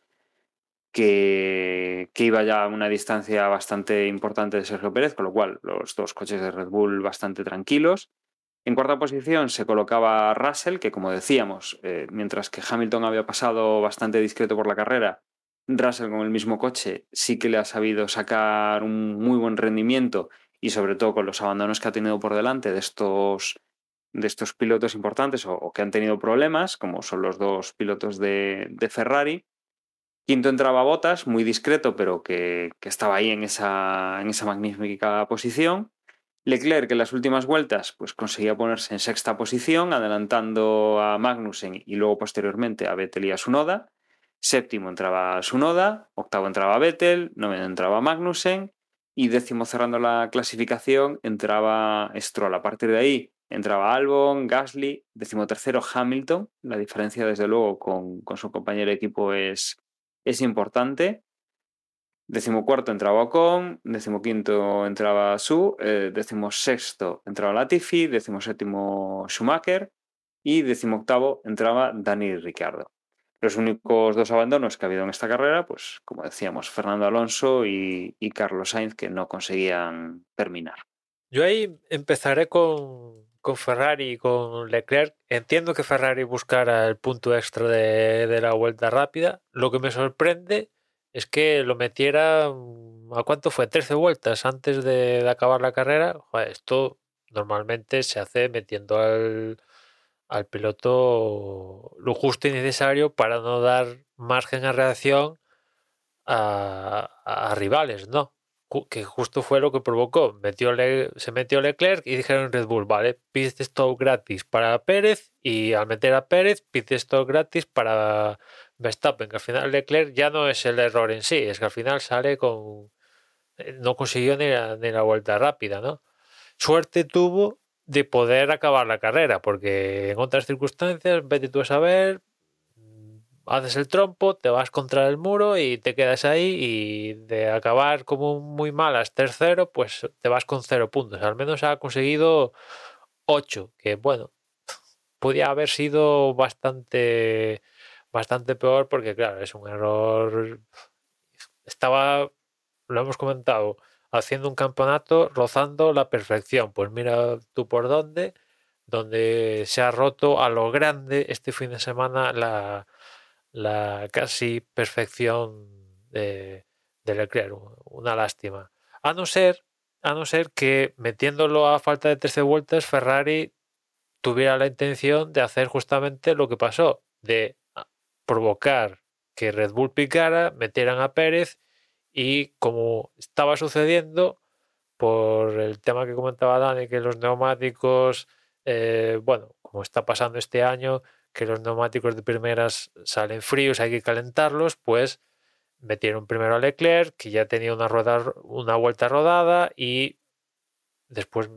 que, que, iba ya a una distancia bastante importante de Sergio Pérez, con lo cual los dos coches de Red Bull bastante tranquilos. En cuarta posición se colocaba Russell, que como decíamos, eh, mientras que Hamilton había pasado bastante discreto por la carrera, Russell con el mismo coche sí que le ha sabido sacar un muy buen rendimiento y sobre todo con los abandonos que ha tenido por delante de estos de estos pilotos importantes o, que han tenido problemas, como son los dos pilotos de, de Ferrari. Quinto entraba Botas, muy discreto, pero que, que estaba ahí en esa, en esa magnífica posición. Leclerc en las últimas vueltas pues conseguía ponerse en sexta posición, adelantando a Magnussen y luego posteriormente a Vettel y a Sunoda. Séptimo entraba Sunoda, octavo entraba Vettel, noveno entraba Magnussen y décimo cerrando la clasificación entraba Stroll. A partir de ahí entraba Albon, Gasly, décimo tercero Hamilton. La diferencia desde luego con, con su compañero de equipo es, es importante. Decimocuarto entraba Ocon, decimoquinto entraba Su, eh, decimosexto entraba Latifi, decimoséptimo Schumacher y decimoctavo entraba Dani Ricciardo. Los únicos dos abandonos que ha habido en esta carrera, pues como decíamos, Fernando Alonso y, Carlos Sainz, que no conseguían terminar. Yo ahí empezaré con, con Ferrari y con Leclerc. Entiendo que Ferrari buscara el punto extra de, de la vuelta rápida. Lo que me sorprende es que lo metiera mm, a cuánto fue 13 vueltas antes de, acabar la carrera esto normalmente se hace metiendo al, al piloto lo justo y necesario para no dar margen a reacción a, rivales no que justo fue lo que provocó. Metió Le- se metió Leclerc y dijeron Red Bull vale pit stop gratis para Pérez y al meter a Pérez pit stop gratis para Verstappen, que al final Leclerc ya no es el error en sí, es que al final sale con. eh, No consiguió ni la, ni la vuelta rápida, ¿no? Suerte tuvo de poder acabar la carrera, porque en otras circunstancias, vete tú a saber, mm, haces el trompo, te vas contra el muro y te quedas ahí, y de acabar como muy malas tercero, pues te vas con cero puntos. Al menos ha conseguido ocho, que bueno, podía haber sido bastante bastante peor porque, claro, es un error. Estaba, lo hemos comentado, haciendo un campeonato rozando la perfección. Pues mira tú por dónde, donde se ha roto a lo grande este fin de semana la, casi perfección de, de Leclerc. Una lástima. A no ser, a no ser que metiéndolo a falta de 13 vueltas, Ferrari tuviera la intención de hacer justamente lo que pasó, de provocar que Red Bull picara, metieran a Pérez y como estaba sucediendo por el tema que comentaba Dani, que los neumáticos, eh, bueno, como está pasando este año, que los neumáticos de primeras salen fríos, hay que calentarlos, pues metieron primero a Leclerc, que ya tenía una, rueda, una vuelta rodada, y después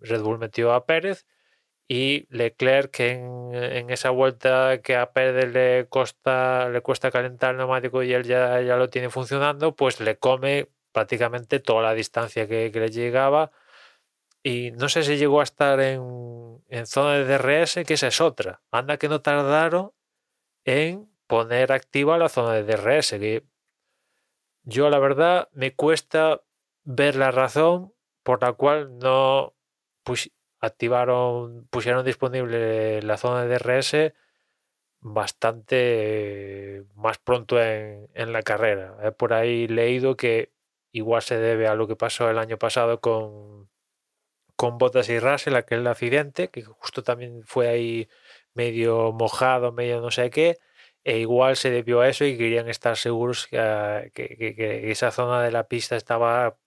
Red Bull metió a Pérez y Leclerc que en, esa vuelta que a Pérez le costa le cuesta calentar el neumático y él ya, ya lo tiene funcionando pues le come prácticamente toda la distancia que, que le llegaba. Y no sé si llegó a estar en, en, zona de DRS que esa es otra. Anda que no tardaron en poner activa la zona de DRS que yo la verdad me cuesta ver la razón por la cual no pues activaron, pusieron disponible la zona de DRS bastante más pronto en, en la carrera. He por ahí leído que igual se debe a lo que pasó el año pasado con, con Bottas y Russell, aquel accidente, que justo también fue ahí medio mojado, medio no sé qué, e igual se debió a eso y querían estar seguros que, que, que esa zona de la pista estaba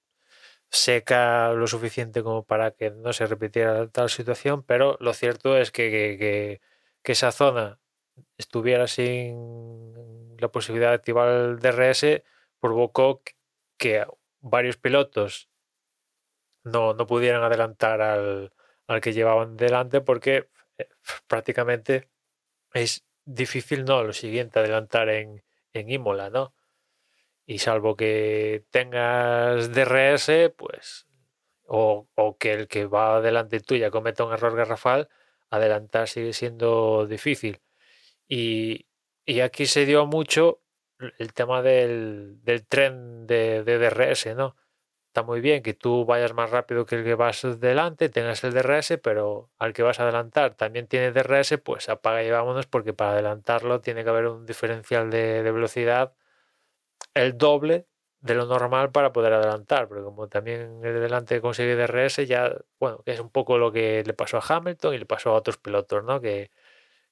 seca lo suficiente como para que no se repitiera tal situación, pero lo cierto es que, que, que, esa zona estuviera sin la posibilidad de activar el DRS provocó que varios pilotos no, no pudieran adelantar al, al que llevaban delante porque eh, prácticamente es difícil, ¿no? Lo siguiente, adelantar en, en Imola, ¿no? Y salvo que tengas DRS, pues, o, o, que el que va delante tuya cometa un error garrafal, adelantar sigue siendo difícil. Y, y aquí se dio mucho el tema del, del tren de, de, DRS, ¿no? Está muy bien que tú vayas más rápido que el que vas delante, tengas el DRS, pero al que vas a adelantar también tiene DRS, pues apaga y vámonos, porque para adelantarlo tiene que haber un diferencial de, de velocidad el doble de lo normal para poder adelantar, porque como también el de delante consigue DRS, ya, bueno, que es un poco lo que le pasó a Hamilton y le pasó a otros pilotos, ¿no? Que,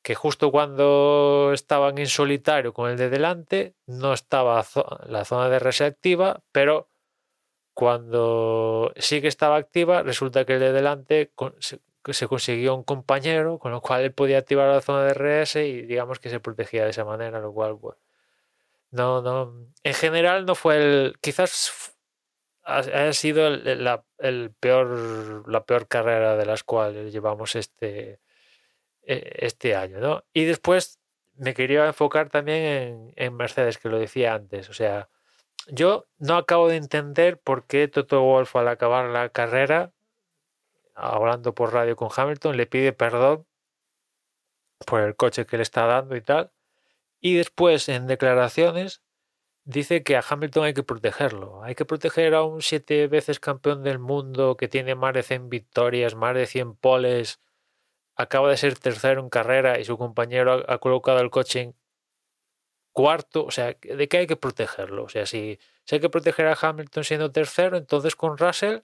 que justo cuando estaban en solitario con el de delante, no estaba la zona de DRS activa, pero cuando sí que estaba activa, resulta que el de delante se consiguió un compañero, con lo cual él podía activar la zona de DRS y digamos que se protegía de esa manera, lo cual, bueno, no, no. En general no fue el. Quizás ha, sido el, la, peor, la peor carrera de las cuales llevamos este, e, este año, ¿no? Y después me quería enfocar también en, en, Mercedes, que lo decía antes. O sea, yo no acabo de entender por qué Toto Wolf al acabar la carrera, hablando por radio con Hamilton, le pide perdón por el coche que le está dando y tal. Y después, en declaraciones, dice que a Hamilton hay que protegerlo. Hay que proteger a un siete veces campeón del mundo que tiene más de 100 victorias, más de 100 poles, acaba de ser tercero en carrera y su compañero ha, colocado el coche en cuarto. O sea, ¿de qué hay que protegerlo? O sea, si, hay que proteger a Hamilton siendo tercero, entonces con Russell,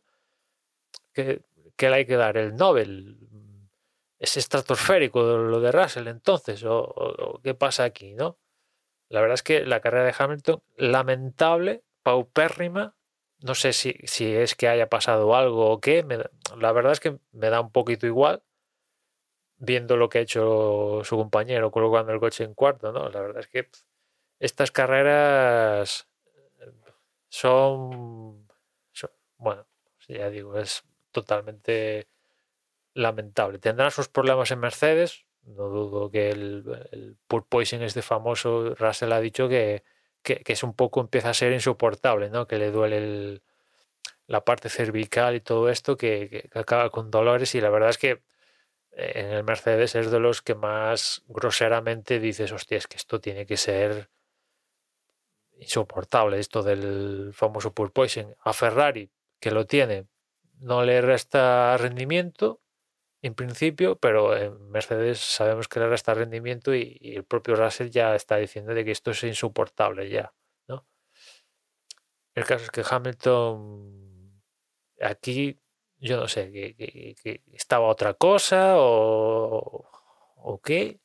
¿qué, le hay que dar? El Nobel es estratosférico lo de Russell entonces, o, qué pasa aquí, ¿no? La verdad es que la carrera de Hamilton, lamentable, paupérrima, no sé si, si es que haya pasado algo o qué, la verdad es que me da un poquito igual, viendo lo que ha hecho su compañero colocando el coche en cuarto, ¿no? La verdad es que estas carreras son, son bueno, ya digo, es totalmente lamentable. Tendrán sus problemas en Mercedes. No dudo que el, el poison este famoso, Russell ha dicho que, que, es un poco, empieza a ser insoportable, ¿no? Que le duele la parte cervical y todo esto, que, acaba con dolores. Y la verdad es que eh, en el Mercedes es de los que más groseramente dices, hostia, es que esto tiene que ser insoportable, esto del famoso porpoising. A Ferrari, que lo tiene, no le resta rendimiento en principio, pero en Mercedes sabemos que le resta rendimiento y, el propio Russell ya está diciendo de que esto es insoportable ya, ¿no? El caso es que Hamilton aquí, yo no sé, que, estaba otra cosa o, o qué,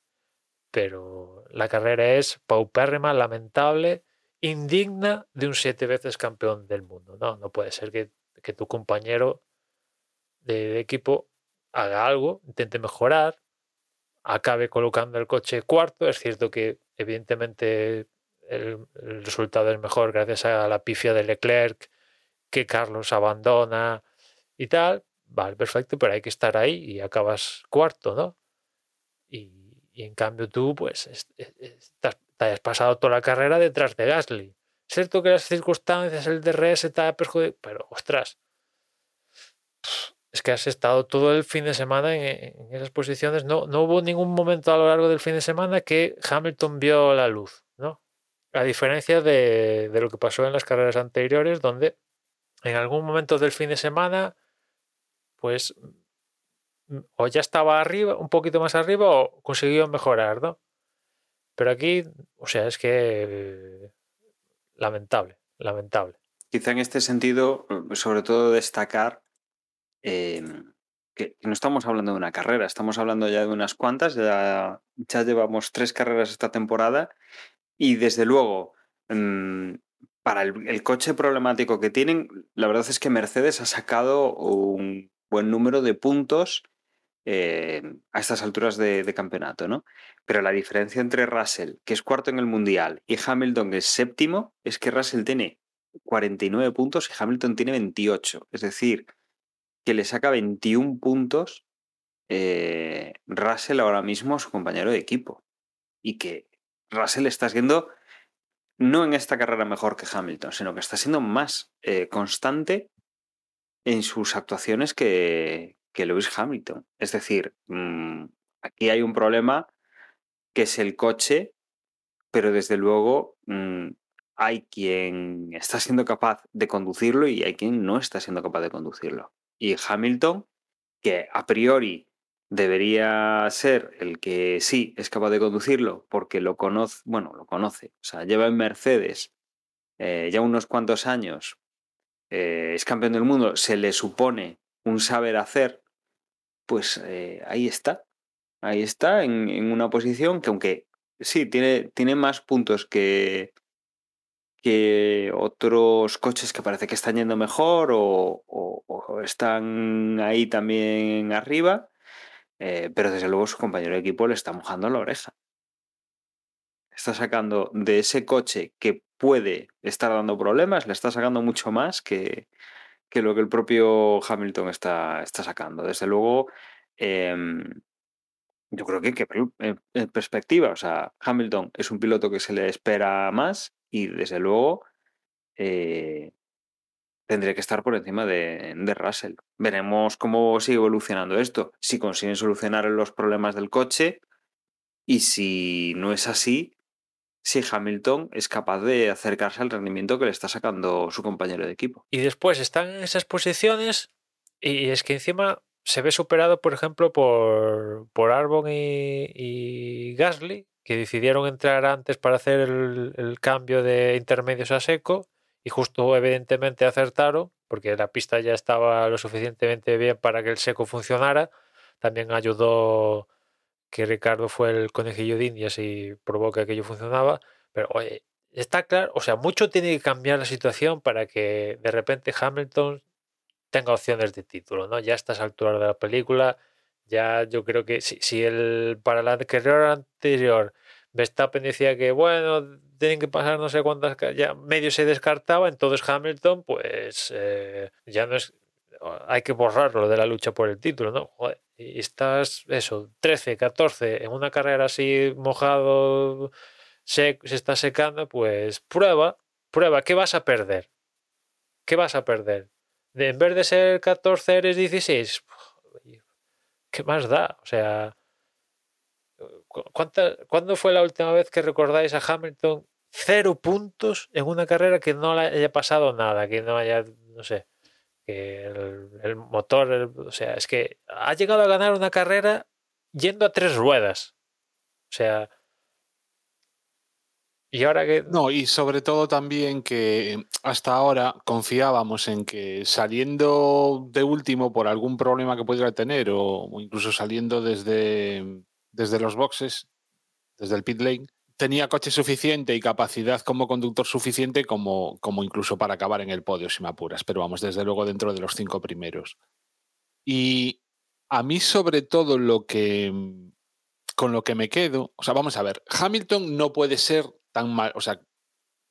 pero la carrera es paupérrima, lamentable, indigna de un siete veces campeón del mundo. No, no puede ser que, tu compañero de equipo haga algo, intente mejorar, acabe colocando el coche cuarto. Es cierto que evidentemente el, resultado es mejor gracias a la pifia de Leclerc, que Carlos abandona y tal. Vale, perfecto, pero hay que estar ahí y acabas cuarto, ¿no? Y, en cambio tú, pues, te has pasado toda la carrera detrás de Gasly. Cierto que las circunstancias, el DRS te ha perjudicado, pero ostras, es que has estado todo el fin de semana en, esas posiciones. No, no hubo ningún momento a lo largo del fin de semana que Hamilton vio la luz, ¿no? A diferencia de, lo que pasó en las carreras anteriores, donde en algún momento del fin de semana, pues o ya estaba arriba, un poquito más arriba, o consiguió mejorar, ¿no? Pero aquí, o sea, es que lamentable, lamentable. Quizá en este sentido, sobre todo destacar Em, que, no estamos hablando de una carrera, estamos hablando ya de unas cuantas, ya, llevamos tres carreras esta temporada y desde luego, mm, para el, coche problemático que tienen, la verdad es que Mercedes ha sacado un buen número de puntos eh, a estas alturas de, de, campeonato, ¿no? Pero la diferencia entre Russell, que es cuarto en el Mundial, y Hamilton, que es séptimo, es que Russell tiene 49 puntos y Hamilton tiene 28. Es decir, que le saca 21 puntos eh, Russell ahora mismo a su compañero de equipo. Y que Russell está siendo, no en esta carrera mejor que Hamilton, sino que está siendo más eh, constante en sus actuaciones que, que Lewis Hamilton. Es decir, mm, aquí hay un problema que es el coche, pero desde luego mm, hay quien está siendo capaz de conducirlo y hay quien no está siendo capaz de conducirlo y Hamilton, que a priori debería ser el que sí es capaz de conducirlo porque lo conoce, bueno, lo conoce, o sea, lleva en Mercedes eh, ya unos cuantos años eh, es campeón del mundo, se le supone un saber hacer, pues eh, ahí está. Ahí está, en, una posición que aunque sí, tiene, tiene más puntos que, que otros coches que parece que están yendo mejor o- están ahí también arriba, eh, pero desde luego su compañero de equipo le está mojando la oreja. Está sacando de ese coche que puede estar dando problemas, le está sacando mucho más que, que lo que el propio Hamilton está, está sacando. Desde luego, em, yo creo que en perspectiva. O sea, Hamilton es un piloto que se le espera más y desde luego eh, tendría que estar por encima de, Russell. Veremos cómo sigue evolucionando esto. Si consiguen solucionar los problemas del coche y si no es así, si Hamilton es capaz de acercarse al rendimiento que le está sacando su compañero de equipo. Y después están en esas posiciones y es que encima se ve superado, por ejemplo, por, por Arbon y, y Gasly, que decidieron entrar antes para hacer el, el cambio de intermedios a seco y justo evidentemente acertaron porque la pista ya estaba lo suficientemente bien para que el seco funcionara. También ayudó que Ricardo fue el conejillo de indias y probó que aquello funcionaba. Pero está claro, o sea, mucho tiene que cambiar la situación para que de repente Hamilton tenga opciones de título, ¿no? Ya a estas alturas de la película, ya yo creo que si, si el para la carrera anterior Verstappen decía que bueno, tienen que pasar no sé cuántas, ya medio se descartaba, entonces Hamilton, pues eh, ya no es, hay que borrarlo de la lucha por el título, ¿no? Joder, y estás, eso, 13, 14, en una carrera así mojado, se, se está secando, pues prueba, prueba, ¿qué vas a perder? ¿Qué vas a perder? De, en vez de ser 14 eres 16, ¿qué más da? O sea, ¿cu- ¿cuánta, ¿cuándo fue la última vez que recordáis a Hamilton cero puntos en una carrera que no le haya pasado nada, que no haya, no sé, que el, motor, o sea, es que ha llegado a ganar una carrera yendo a tres ruedas. O sea, y ahora que... No, y sobre todo también que hasta ahora confiábamos en que saliendo de último por algún problema que pudiera tener o incluso saliendo desde, desde los boxes, desde el pit lane, tenía coche suficiente y capacidad como conductor suficiente como, como incluso para acabar en el podio, si me apuras. Pero vamos, desde luego dentro de los cinco primeros. Y a mí sobre todo lo que con lo que me quedo, o sea, vamos a ver, Hamilton no puede ser tan mal, o sea,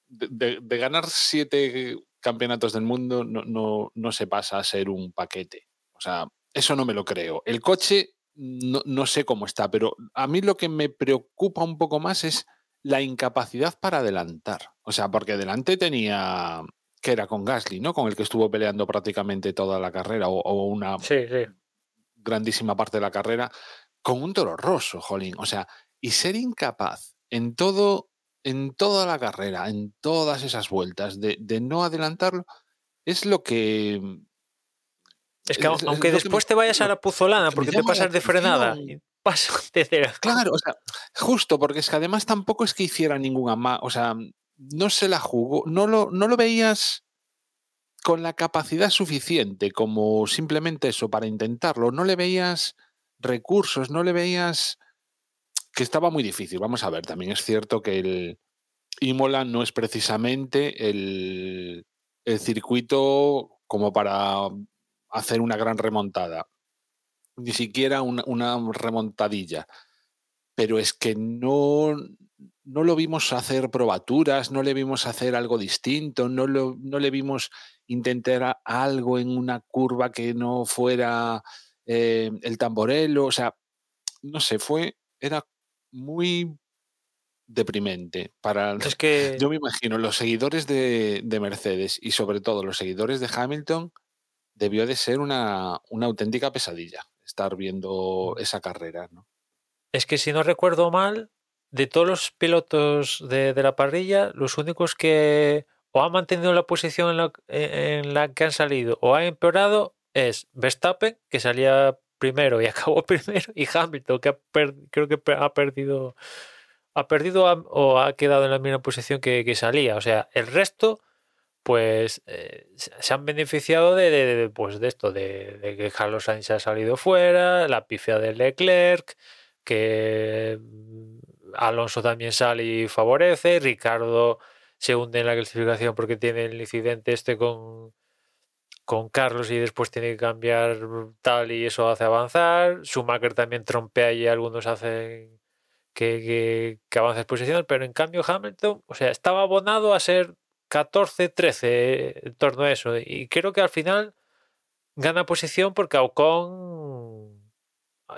de, ganar siete campeonatos del mundo no, no, no se pasa a ser un paquete. O sea, eso no me lo creo. El coche no, no sé cómo está, pero a mí lo que me preocupa un poco más es la incapacidad para adelantar. O sea, porque delante tenía que era con Gasly, ¿no? Con el que estuvo peleando prácticamente toda la carrera o, o una Sí, sí. grandísima parte de la carrera con un toro rosso, jolín. O sea, y ser incapaz en todo, en toda la carrera, en todas esas vueltas, de, de no adelantarlo, es lo que. Es que es- es aunque que después me- te vayas a la puzolana porque te pasas de frenada pasas de la- Claro, o sea, justo, porque es que además tampoco es que hiciera ninguna más. O sea, no se la jugó, no lo, no lo veías con la capacidad suficiente como simplemente eso para intentarlo. No le veías recursos, no le veías que estaba muy difícil. Vamos a ver, también es cierto que el Imola no es precisamente el, el circuito como para hacer una gran remontada, ni siquiera una, una remontadilla. Pero es que no, no lo vimos hacer probaturas, no le vimos hacer algo distinto, no, lo, no le vimos intentar algo en una curva que no fuera eh, el tamborelo. O sea, no sé, fue, era muy deprimente para Es que yo me imagino los seguidores de, de Mercedes y sobre todo los seguidores de Hamilton debió de ser una, una auténtica pesadilla estar viendo esa carrera, ¿no? Es que si no recuerdo mal, de todos los pilotos de, de la parrilla, los únicos que o han mantenido la posición en la, en la que han salido o han empeorado es Verstappen, que salía primero y acabó primero, y Hamilton, que ha per- creo que ha perdido ha perdido a- o ha quedado en la misma posición que, que salía. O sea, el resto, pues eh, se han beneficiado de, pues, de esto, de, que Carlos Sainz ha salido fuera, la pifia de Leclerc, que mm, Alonso también sale y favorece, Ricardo se hunde en la clasificación porque tiene el incidente este con, con Carlos y después tiene que cambiar tal y eso hace avanzar. Schumacher también trompea y algunos hacen que, que, que avance posiciones, pero en cambio Hamilton, o sea, estaba abonado a ser 14-13 en torno a eso. Y creo que al final gana posición porque a Ocon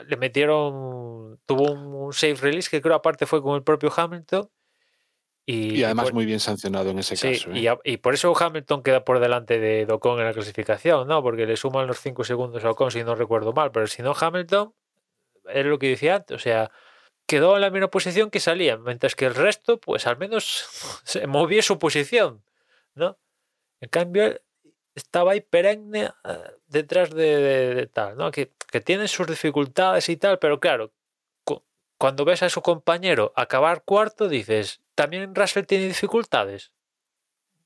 le metieron, tuvo un, un safe release que creo aparte fue con el propio Hamilton. Y, Y además por- muy bien sancionado en ese Sí, caso. ¿eh? y, a- y por eso Hamilton queda por delante de de Ocon en la clasificación, ¿no? Porque le suman los 5 segundos a Ocon, si no recuerdo mal. Pero si no, Hamilton, es lo que decía antes, o sea, quedó en la misma posición que salía, mientras que el resto, pues al menos se movía su posición, ¿no? En cambio, estaba ahí perenne eh, detrás de, tal, ¿no? Que, que tiene sus dificultades y tal, pero claro, cu- cuando ves a su compañero acabar cuarto, dices, ¿también Russell tiene dificultades?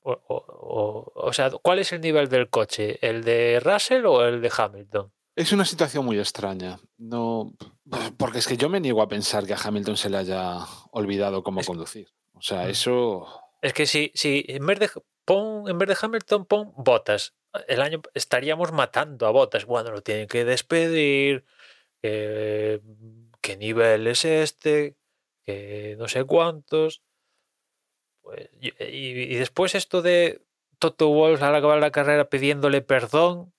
O sea, ¿cuál es el nivel del coche? ¿El de Russell o el de Hamilton? Es una situación muy extraña. No, porque es que yo me niego a pensar que a Hamilton se le haya olvidado cómo Es- conducir. O sea, Mm. eso. Es que si, si en, vez de, pon, en vez de Hamilton, pon Botas. El año estaríamos matando a Botas. Bueno, lo tienen que despedir. que- ¿Qué nivel es este? Que no sé cuántos. Pues, y, después esto de Toto Wolff al acabar la carrera pidiéndole perdón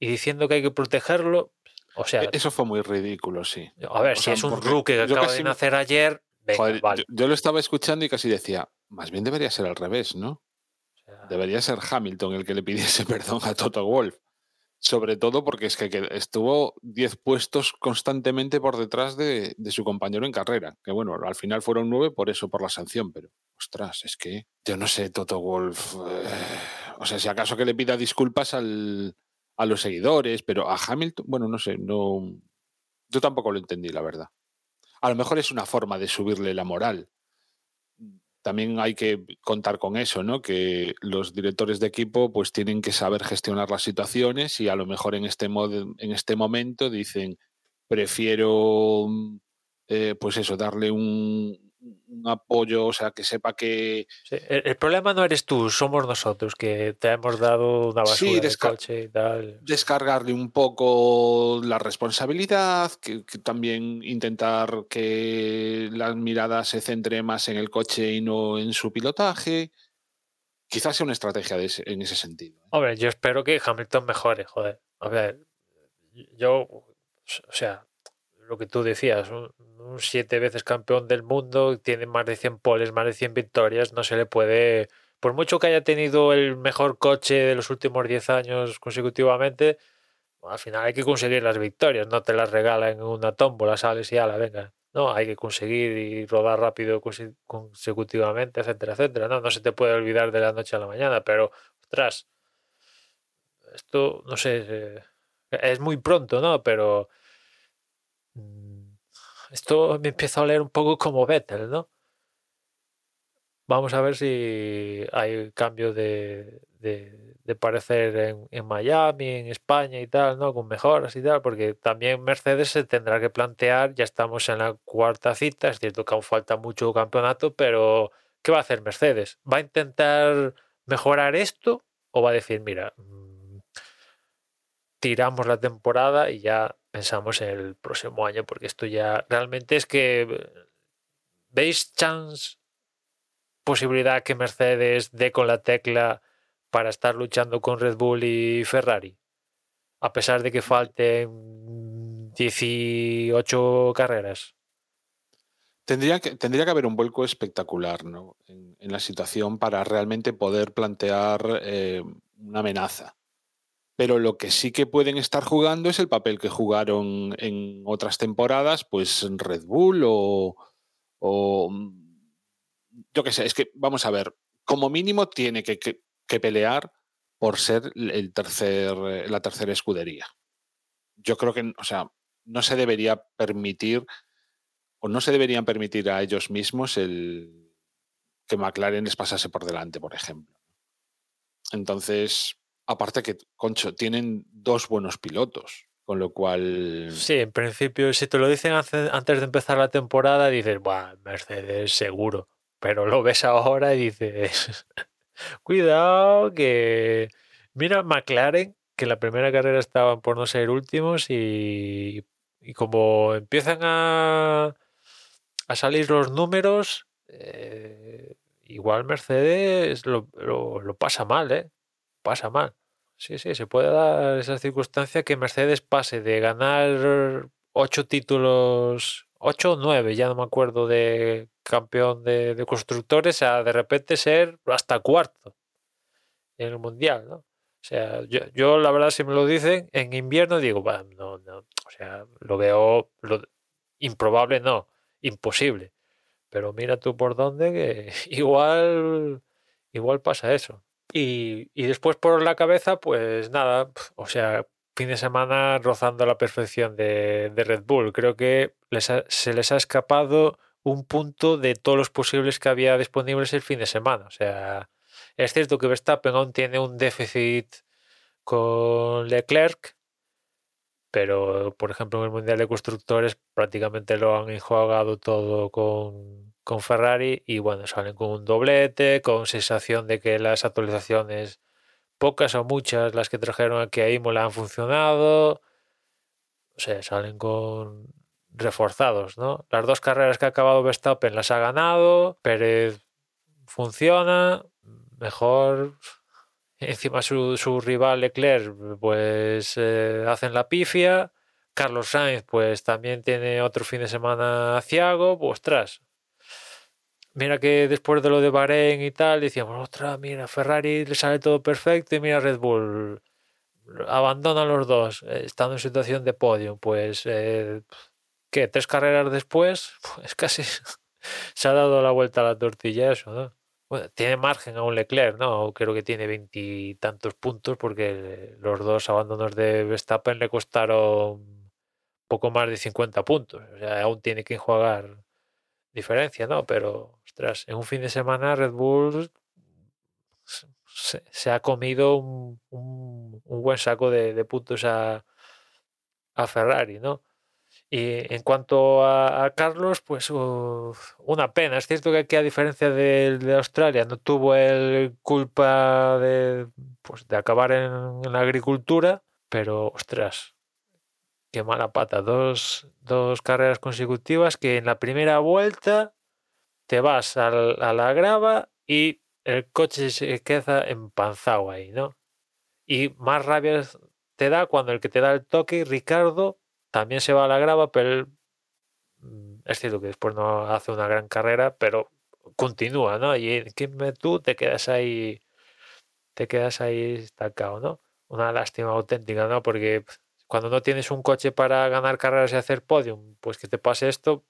y diciendo que hay que protegerlo. O sea, e- Eso fue muy ridículo, sí. a ver, o si sea, es un rookie que acaba de me- nacer ayer, venga, Joder, vale. yo, yo lo estaba escuchando y casi decía, más bien debería ser al revés, ¿no? O sea, Debería ser Hamilton el que le pidiese perdón a Toto Wolf. Sobre todo porque es que, que estuvo 10 puestos constantemente por detrás de, de su compañero en carrera. Que bueno, al final fueron 9 por eso, por la sanción, pero ostras, es que yo no sé, Toto Wolf. eh, o sea, si acaso que le pida disculpas al, a los seguidores, pero a Hamilton, bueno, no sé, no. Yo tampoco lo entendí, la verdad. A lo mejor es una forma de subirle la moral también hay que contar con eso, ¿no? Que los directores de equipo pues tienen que saber gestionar las situaciones y a lo mejor en este modo, en este momento dicen prefiero eh, pues eso, darle un, un apoyo, o sea, que sepa que Sí, El, el problema no eres tú, somos nosotros que te hemos dado una Sí, basura de desca- coche y tal. descargarle un poco la responsabilidad, que, que también intentar que la mirada se centre más en el coche y no en su pilotaje. Quizás sea una estrategia de ese- en ese sentido. ¿eh? Hombre, yo espero que Hamilton mejore, joder. A ver, yo, o sea, lo que tú decías, un, siete veces campeón del mundo, tiene más de 100 poles, más de 100 victorias, no se le puede, por mucho que haya tenido el mejor coche de los últimos 10 años consecutivamente, al final hay que conseguir las victorias, no te las regalan en una tómbola, sales y ala, venga. No, hay que conseguir y rodar rápido conse- consecutivamente, etcétera, etcétera. No, no se te puede olvidar de la noche a la mañana, pero, ostras, esto, no sé, eh, es muy pronto, ¿no? Pero esto me empieza a oler un poco como Vettel, ¿no? Vamos a ver si hay cambio de parecer en, en Miami, en España y tal, ¿no? Con mejoras y tal, porque también Mercedes se tendrá que plantear, ya estamos en la cuarta cita, es cierto que aún falta mucho campeonato, pero ¿qué va a hacer Mercedes? ¿Va a intentar mejorar esto o va a decir, mira, mm, tiramos la temporada y ya pensamos en el próximo año, porque esto ya realmente es que ¿veis chance, posibilidad que Mercedes dé con la tecla para estar luchando con Red Bull y Ferrari? A pesar de que falten 18 carreras. Tendría que, tendría que haber un vuelco espectacular ¿no? en, en la situación para realmente poder plantear eh, una amenaza. Pero lo que sí que pueden estar jugando es el papel que jugaron en otras temporadas, pues Red Bull o, o, mm, yo qué sé, es que vamos a ver, como mínimo tiene que, que- que pelear por ser el tercer, la tercera escudería. Yo creo que, o sea, no se debería permitir o no se deberían permitir a ellos mismos el que McLaren les pasase por delante, por ejemplo. Entonces, aparte que, concho, tienen dos buenos pilotos, con lo cual... Sí, en principio, si te lo dicen antes de empezar la temporada, dices, Buah, Mercedes seguro. Pero lo ves ahora y dices, cuidado que... Mira McLaren, que en la primera carrera estaban por no ser últimos y, y como empiezan a, a salir los números, eh, igual Mercedes lo, lo- lo pasa mal, ¿eh? Pasa mal. Sí, sí, se puede dar esa circunstancia que Mercedes pase de ganar ocho títulos, ocho o nueve, ya no me acuerdo, de campeón de, constructores, a de repente ser hasta cuarto en el mundial, ¿no? O sea, yo, yo la verdad, si me lo dicen, en invierno digo, "Bah, no, no, o sea, lo veo lo- improbable, no, imposible. Pero mira tú por dónde, que igual, igual pasa eso. Y, y después por la cabeza, pues nada, o sea, fin de semana rozando la perfección de, de Red Bull. Creo que les se les ha escapado un punto de todos los posibles que había disponibles el fin de semana. O sea, es cierto que Verstappen aún tiene un déficit con Leclerc, pero por ejemplo en el Mundial de Constructores prácticamente lo han enjuagado todo con, con Ferrari y bueno, salen con un doblete, con sensación de que las actualizaciones, pocas o muchas, las que trajeron aquí a Imola han funcionado, o sea, salen con reforzados, ¿no? Las dos carreras que ha acabado Verstappen las ha ganado, Pérez funciona, mejor encima su, su rival Leclerc pues eh, hacen la pifia Carlos Sainz pues también tiene otro fin de semana aciago pues ostras mira que después de lo de Bahrein y tal decíamos ostras mira Ferrari le sale todo perfecto y mira Red Bull abandona los dos eh, estando en situación de podio pues eh, ¿qué? tres carreras después pues casi se ha dado la vuelta a la tortilla eso ¿no? Bueno, tiene margen a un Leclerc, ¿no? Creo que tiene veintitantos puntos porque los dos abandonos de Verstappen le costaron poco más de 50 puntos. O sea, aún tiene que enjuagar diferencia, ¿no? Pero, ostras, en un fin de semana Red Bull se, ha comido un, buen saco de, de puntos a, Ferrari, ¿no? Y en cuanto a, Carlos, pues una pena. Es cierto que aquí, a diferencia del de Australia, no tuvo el culpa de, pues, de acabar en, en la agricultura, pero ostras, qué mala pata. Dos, dos carreras consecutivas que en la primera vuelta te vas al- a la grava y el coche se queda empanzado ahí, ¿no? Y más rabia te da cuando el que te da el toque, Ricardo, también se va a la grava, pero él, mm, es cierto que después no hace una gran carrera, pero continúa, ¿no? Y en tú te quedas ahí, te quedas ahí estancado, ¿no? Una lástima auténtica, ¿no? Porque cuando no tienes un coche para ganar carreras y hacer podium, pues que te pase esto,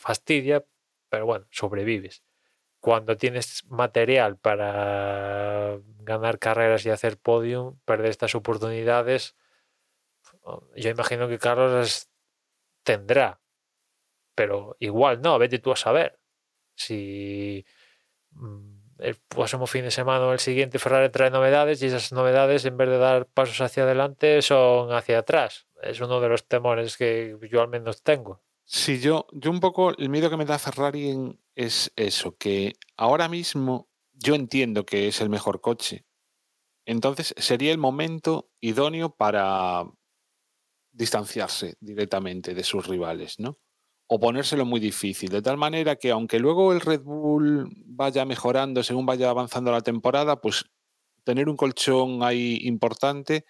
fastidia, pero bueno, sobrevives. Cuando tienes material para ganar carreras y hacer podium, perder estas oportunidades, yo imagino que Carlos las tendrá, pero igual no, vete tú a saber. Si mm, el próximo fin de semana o el siguiente Ferrari trae novedades y esas novedades en vez de dar pasos hacia adelante son hacia atrás. Es uno de los temores que yo al menos tengo. Sí, yo, yo un poco el miedo que me da Ferrari es eso, que ahora mismo yo entiendo que es el mejor coche. Entonces sería el momento idóneo para distanciarse directamente de sus rivales, ¿no? O ponérselo muy difícil, de tal manera que aunque luego el Red Bull vaya mejorando según vaya avanzando la temporada, pues tener un colchón ahí importante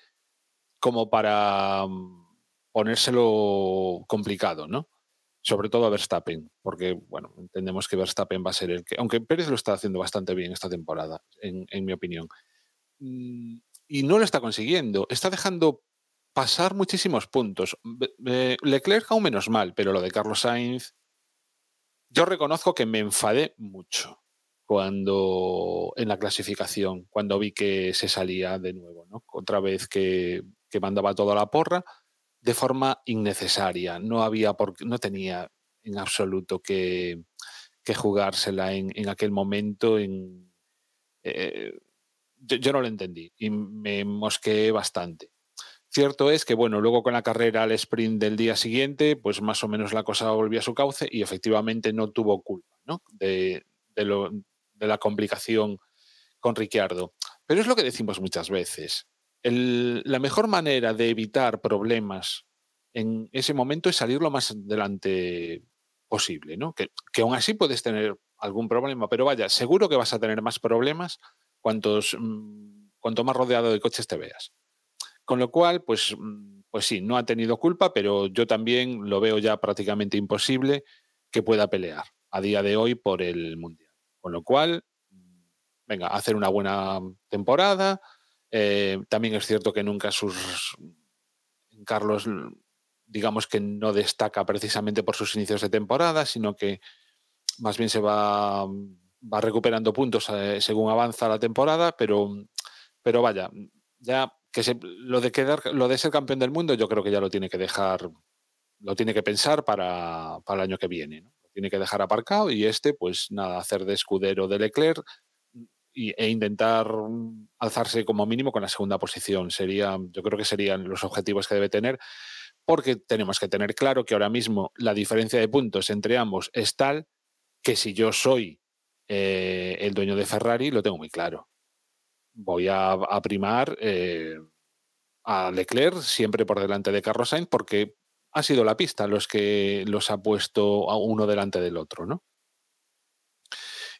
como para mm, ponérselo complicado, ¿no? Sobre todo a Verstappen, porque, bueno, entendemos que Verstappen va a ser el que, aunque Pérez lo está haciendo bastante bien esta temporada, en, mi opinión. Mm, Y no lo está consiguiendo, está dejando pasar muchísimos puntos. Leclerc aún menos mal, pero lo de Carlos Sainz, yo reconozco que me enfadé mucho cuando en la clasificación, cuando vi que se salía de nuevo, ¿no? Otra vez que, que mandaba toda la porra de forma innecesaria. No había no tenía en absoluto que, que jugársela en, en, aquel momento. En, eh, yo, no lo entendí y me mosqueé bastante. Cierto es que, bueno, luego con la carrera al sprint del día siguiente, pues más o menos la cosa volvió a su cauce y efectivamente no tuvo culpa. De, de, lo, de la complicación con Ricciardo. Pero es lo que decimos muchas veces. La mejor manera de evitar problemas en ese momento es salir lo más adelante posible, ¿no? Que, aún así puedes tener algún problema, pero vaya, seguro que vas a tener más problemas cuantos, mmm, cuanto más rodeado de coches te veas. Con lo cual, pues, pues sí, no ha tenido culpa, pero yo también lo veo ya prácticamente imposible que pueda pelear a día de hoy por el Mundial. Con lo cual, venga, hacer una buena temporada. Eh, también es cierto que nunca sus Carlos, digamos que no destaca precisamente por sus inicios de temporada, sino que más bien se va, va recuperando puntos eh, según avanza la temporada, pero, pero vaya, ya que lo de quedar, lo de ser campeón del mundo, yo creo que ya lo tiene que dejar, lo tiene que pensar para, para el año que viene. ¿no? Lo tiene que dejar aparcado y este, pues nada, hacer de escudero de Leclerc e intentar alzarse como mínimo con la segunda posición. Sería, yo creo que serían los objetivos que debe tener, porque tenemos que tener claro que ahora mismo la diferencia de puntos entre ambos es tal que si yo soy eh, el dueño de Ferrari, lo tengo muy claro voy a, a primar eh, a Leclerc siempre por delante de Carlos Sainz porque ha sido la pista los que los ha puesto a uno delante del otro, ¿no?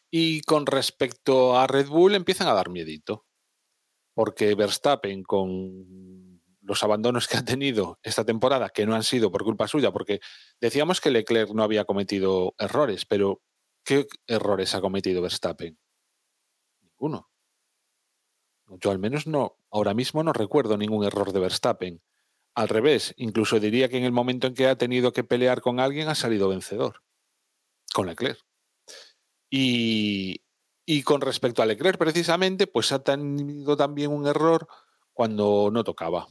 Y con respecto a Red Bull empiezan a dar miedito, porque Verstappen con los abandonos que ha tenido esta temporada, que no han sido por culpa suya, porque decíamos que Leclerc no había cometido errores, pero ¿qué errores ha cometido Verstappen? Ninguno. Yo al menos no, ahora mismo no recuerdo ningún error de Verstappen. Al revés, incluso diría que en el momento en que ha tenido que pelear con alguien ha salido vencedor, con Leclerc. Y, y con respecto a Leclerc, precisamente, pues ha tenido también un error cuando no tocaba.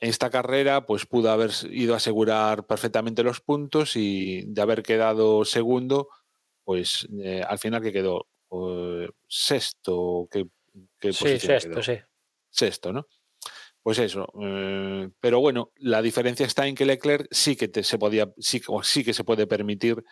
En esta carrera, pues pudo haber ido a asegurar perfectamente los puntos y de haber quedado segundo, pues eh, al final que quedó eh, sexto, que ¿Qué sí, sexto, quedó? sí. Sexto, ¿no? Pues eso. Eh, pero bueno, la diferencia está en que Leclerc sí que te, se podía, sí, sí que se puede permitir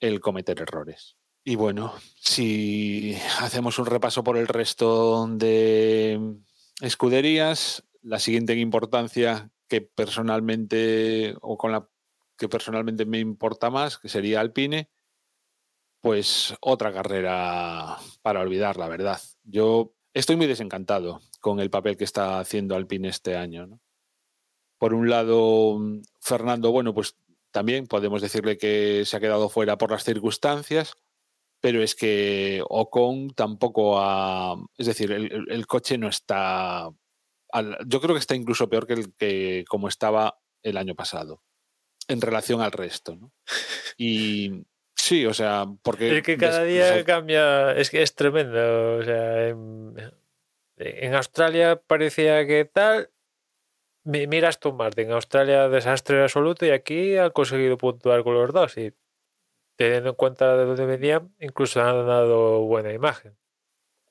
el cometer errores. Y bueno, si hacemos un repaso por el resto de escuderías, la siguiente en importancia que personalmente o con la que personalmente me importa más, que sería Alpine, pues otra carrera para olvidar, la verdad. Yo Estoy muy desencantado con el papel que está haciendo Alpine este año. Por un lado, Fernando, bueno, pues también podemos decirle que se ha quedado fuera por las circunstancias, pero es que Ocon tampoco ha. Es decir, el, el coche no está. Al, yo creo que está incluso peor que, el, que como estaba el año pasado, en relación al resto. ¿no? Y, Sí, o sea, porque... Es que cada día o sea, cambia, es que es tremendo. O sea, en, en, Australia parecía que tal, mira Aston Martin, Australia desastre absoluto y aquí ha conseguido puntuar con los dos y teniendo en cuenta de dónde venían, incluso han dado buena imagen.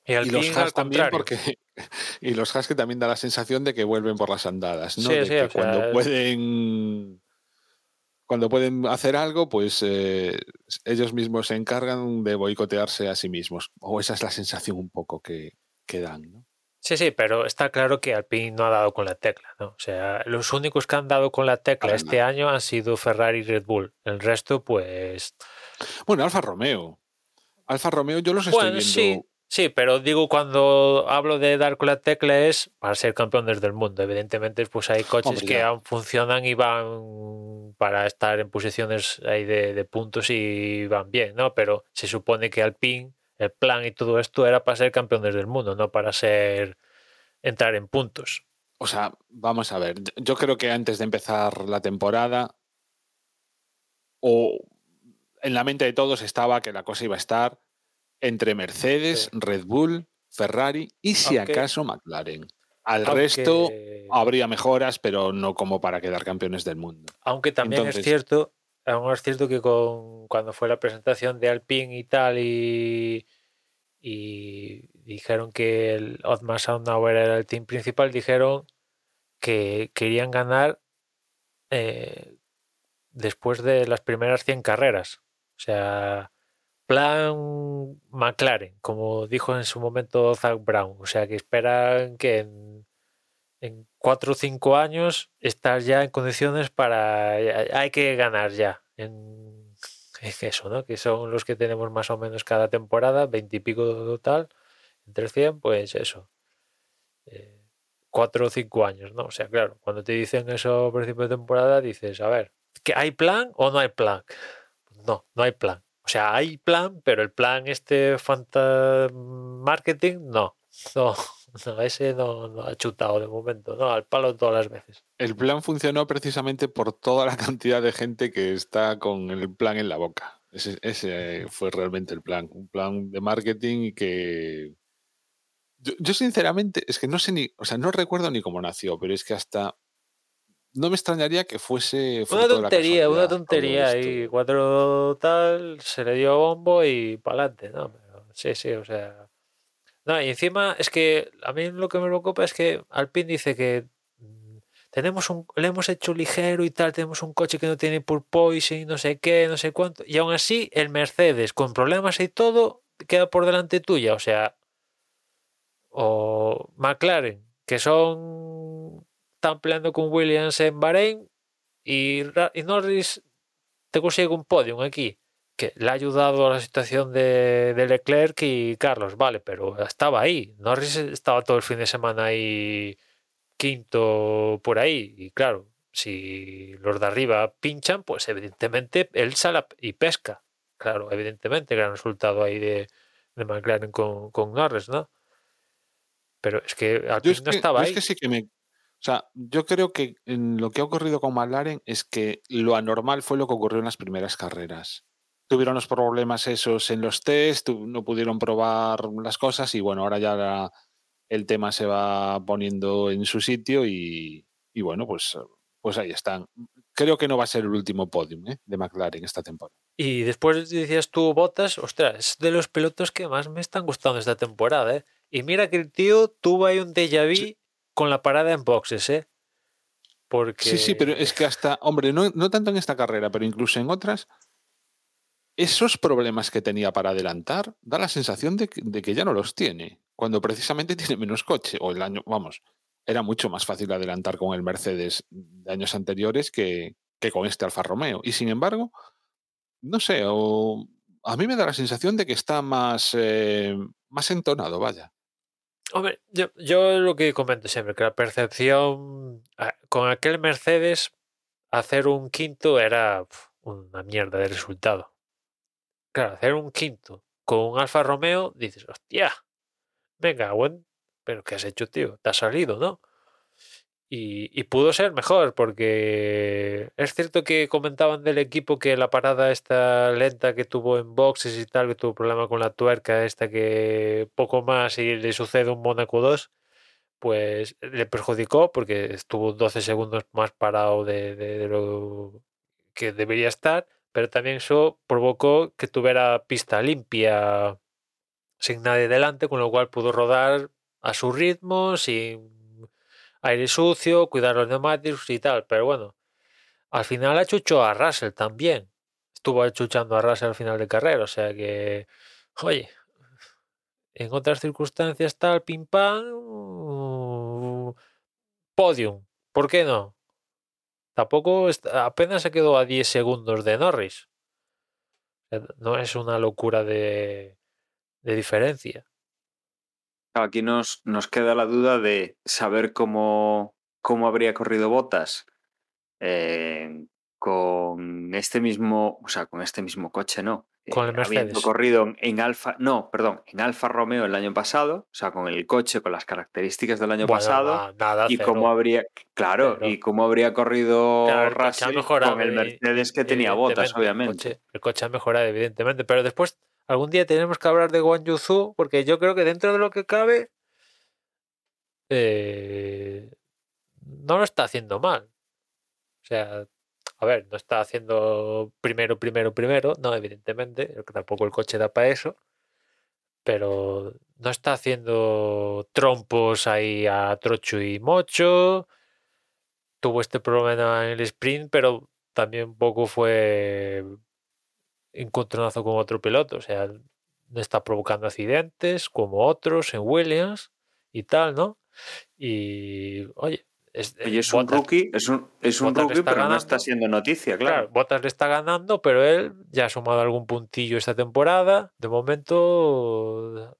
Y, y los Haas también porque y los Haas que también da la sensación de que vuelven por las andadas, ¿no? Sí, de sí, que sea, cuando pueden cuando pueden hacer algo, pues eh, ellos mismos se encargan de boicotearse a sí mismos. O esa es la sensación un poco que, que dan, ¿no? Sí, sí, pero está claro que Alpine no ha dado con la tecla, ¿no? O sea, los únicos que han dado con la tecla este año han sido Ferrari y Red Bull. El resto, pues. Bueno, Alfa Romeo. Alfa Romeo yo los Bueno, estoy viendo. sí, sí, pero digo cuando hablo de dar con la tecla es para ser campeones del mundo. Evidentemente, pues hay coches Hombre, que ya. aún funcionan y van para estar en posiciones ahí de, de puntos y van bien, ¿no? Pero se supone que Alpine, el plan y todo esto era para ser campeones del mundo, no para ser entrar en puntos. O sea, vamos a ver. Yo creo que antes de empezar la temporada, o en la mente de todos estaba que la cosa iba a estar entre Mercedes, Sí. Red Bull, Ferrari y si Aunque- acaso McLaren. Al Aunque- resto habría mejoras, pero no como para quedar campeones del mundo. Aunque también Entonces- es cierto aún es cierto que con, cuando fue la presentación de Alpine y tal, y, y dijeron que el Otmar Soundauer era el team principal, dijeron que querían ganar eh, después de las primeras 100 carreras. O sea, plan McLaren, como dijo en su momento Zach Brown. O sea, que esperan que en, 4 o 5 años estar ya en condiciones para... Hay que ganar ya. En, en eso, ¿no? Que son los que tenemos más o menos cada temporada, 20 y pico total, entre 100, pues eso. Eh, cuatro o cinco años, ¿no? O sea, claro, cuando te dicen eso a principio de temporada, dices, a ver, ¿que ¿hay plan o no hay plan? No, no hay plan. O sea, hay plan, pero el plan este fanta marketing, no. No, ese no, ha chutado de momento, no, al palo todas las veces. El plan funcionó precisamente por toda la cantidad de gente que está con el plan en la boca. Ese, ese fue realmente el plan, un plan de marketing que yo, yo, sinceramente, es que no sé ni, o sea, no recuerdo ni cómo nació, pero es que hasta no me extrañaría que fuese. Una tontería, una tontería. ahí cuatro tal, se le dio bombo y para adelante, ¿no? Pero, sí, sí, o sea. No, y encima es que a mí lo que me preocupa es que Alpine dice que tenemos un, le hemos hecho ligero y tal, tenemos un coche que no tiene purpoising, no sé qué, no sé cuánto, y aún así el Mercedes con problemas y todo queda por delante tuya, o sea, o McLaren, que son están peleando con Williams en Bahrein y, y Norris te consigue un podium aquí que le ha ayudado a la situación de, de, Leclerc y Carlos, vale, pero estaba ahí. Norris estaba todo el fin de semana ahí quinto por ahí y claro, si los de arriba pinchan, pues evidentemente él sale y pesca. Claro, evidentemente, gran resultado ahí de, de McLaren con, con Norris, ¿no? Pero es que al no estaba ahí. Es que sí que me. O sea, yo creo que lo que ha ocurrido con McLaren es que lo anormal fue lo que ocurrió en las primeras carreras. Tuvieron los problemas esos en los test, no pudieron probar las cosas y bueno, ahora ya la, el tema se va poniendo en su sitio y, y, bueno, pues, pues ahí están. Creo que no va a ser el último podium ¿eh? de McLaren esta temporada. Y después decías tú, Botas, ostras, es de los pilotos que más me están gustando esta temporada. ¿eh? Y mira que el tío tuvo ahí un déjà vu sí. Con la parada en boxes, ¿eh? Porque... Sí, sí, pero es que hasta, hombre, no, no tanto en esta carrera, pero incluso en otras, esos problemas que tenía para adelantar, da la sensación de que, de que ya no los tiene, cuando precisamente tiene menos coche, o el año, vamos, era mucho más fácil adelantar con el Mercedes de años anteriores que, que con este Alfa Romeo. Y sin embargo, no sé, o, a mí me da la sensación de que está más, eh, más entonado, vaya. Hombre, yo, yo lo que comento siempre, que la percepción con aquel Mercedes, hacer un quinto era una mierda de resultado. Claro, hacer un quinto con un Alfa Romeo, dices, hostia, venga, buen, pero ¿qué has hecho, tío? Te ha salido, ¿no? Y, pudo ser mejor, porque es cierto que comentaban del equipo que la parada esta lenta que tuvo en boxes y tal, que tuvo problema con la tuerca esta que poco más y le sucede un Mónaco 2, pues le perjudicó porque estuvo 12 segundos más parado de, de, de lo que debería estar, pero también eso provocó que tuviera pista limpia sin nadie delante, con lo cual pudo rodar a su ritmo, sin aire sucio, cuidar los neumáticos y tal. Pero bueno, al final achuchó a Russell también. Estuvo achuchando a Russell al final de carrera. O sea que, oye, en otras circunstancias tal, pim pam, podium. ¿Por qué no? Tampoco apenas se quedó a 10 segundos de Norris. No es una locura de, de diferencia. Aquí nos, nos, queda la duda de saber cómo, cómo habría corrido Botas eh, con este mismo, o sea, con este mismo coche, no. Con el Mercedes. Corrido en Alfa, no, perdón, en Alfa Romeo el año pasado, o sea, con el coche, con las características del año bueno, pasado, nada, y cero. cómo habría, claro, Cero. y cómo habría corrido Claro, Russell con el Mercedes que tenía Botas, obviamente. El coche, el coche ha mejorado, evidentemente, pero después algún día tenemos que hablar de Guan Yuzu, porque yo creo que dentro de lo que cabe eh, no lo está haciendo mal. O sea, a ver, no está haciendo primero, primero, primero, no, evidentemente, tampoco el coche da para eso, pero no está haciendo trompos ahí a trocho y mocho. Tuvo este problema en el sprint, pero también poco fue encontronazo con otro piloto, o sea, no está provocando accidentes como otros en Williams y tal, ¿no? Y oye, es, Oye, es un rookie, es un, es un rookie, pero no está siendo noticia, Claro, claro. Bottas le está ganando, pero él ya ha sumado algún puntillo esta temporada. De momento,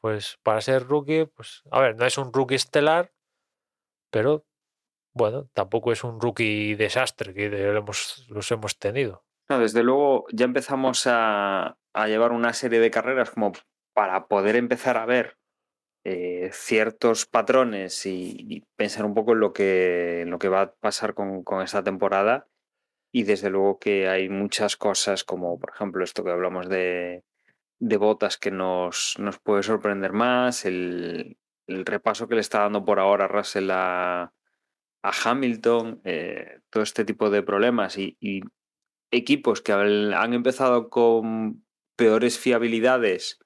pues para ser rookie, pues a ver, no es un rookie estelar, pero bueno, tampoco es un rookie desastre que los hemos tenido. No, desde luego ya empezamos a, a llevar una serie de carreras como para poder empezar a ver eh, ciertos patrones y, pensar un poco en lo que, en lo que va a pasar con, con esta temporada. Y desde luego que hay muchas cosas como, por ejemplo, esto que hablamos de, de botas que nos, nos puede sorprender más, el, el repaso que le está dando por ahora Russell a, a Hamilton, eh, todo este tipo de problemas y equipos que han empezado con peores fiabilidades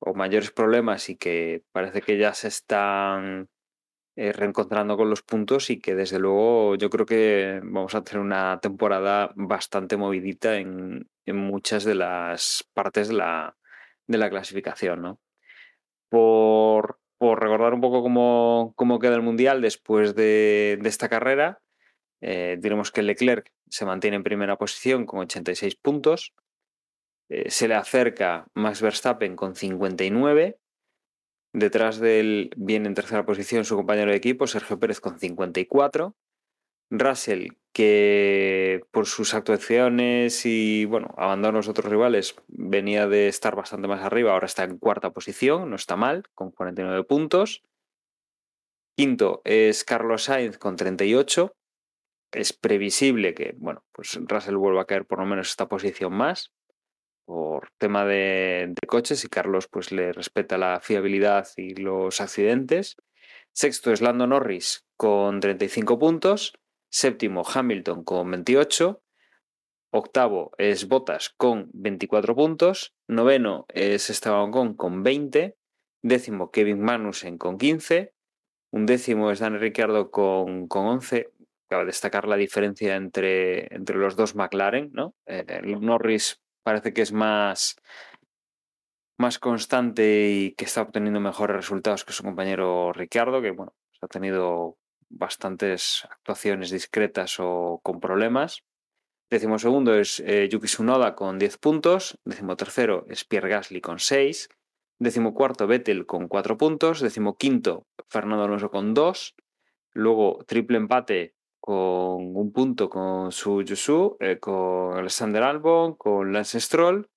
o mayores problemas y que parece que ya se están eh, reencontrando con los puntos y que desde luego yo creo que vamos a tener una temporada bastante movidita en, muchas de las partes de la, de la clasificación, ¿no? Por, por recordar un poco cómo, cómo queda el Mundial después de, de esta carrera, eh, diremos que Leclerc se mantiene en primera posición con 86 puntos. Eh, se le acerca Max Verstappen con 59. Detrás de él viene en tercera posición su compañero de equipo, Sergio Pérez, con 54. Russell, que por sus actuaciones y bueno, abandonos de otros rivales, venía de estar bastante más arriba, ahora está en cuarta posición, no está mal, con 49 puntos. Quinto es Carlos Sainz con 38. Es previsible que, bueno, pues Russell vuelva a caer por lo menos esta posición más por tema de, coches y Carlos pues le respeta la fiabilidad y los accidentes. Sexto es Lando Norris con 35 puntos. Séptimo Hamilton con 28. Octavo es Bottas con 24 puntos. Noveno es Esteban Ocon con 20. Décimo Kevin Magnussen con 15. Un décimo es Dani Ricciardo con, con 11. Cabe destacar la diferencia entre, entre los dos McLaren. Eh, Norris parece que es más, más constante y que está obteniendo mejores resultados que su compañero Ricciardo, que bueno, ha tenido bastantes actuaciones discretas o con problemas. Décimo segundo es eh, Yuki Tsunoda con 10 puntos. Décimo tercero es Pierre Gasly con 6. Décimo cuarto Vettel con 4 puntos. Décimo quinto Fernando Alonso con 2. Luego triple empate con un punto con Su Yusu, eh, con Alexander Albon, con Lance Stroll.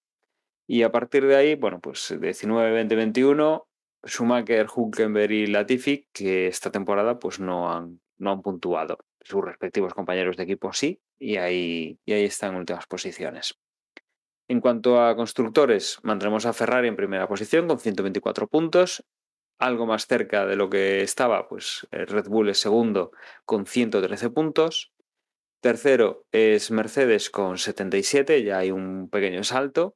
Y a partir de ahí, bueno, pues 19, 20, 21, Schumacher, Hulkenberg y Latifi, que esta temporada pues no han, no han puntuado. Sus respectivos compañeros de equipo sí, y ahí, y ahí están en últimas posiciones. En cuanto a constructores, mantendremos a Ferrari en primera posición con 124 puntos, algo más cerca de lo que estaba, pues eh, Red Bull es segundo con 113 puntos. Tercero es Mercedes con 77, ya hay un pequeño salto.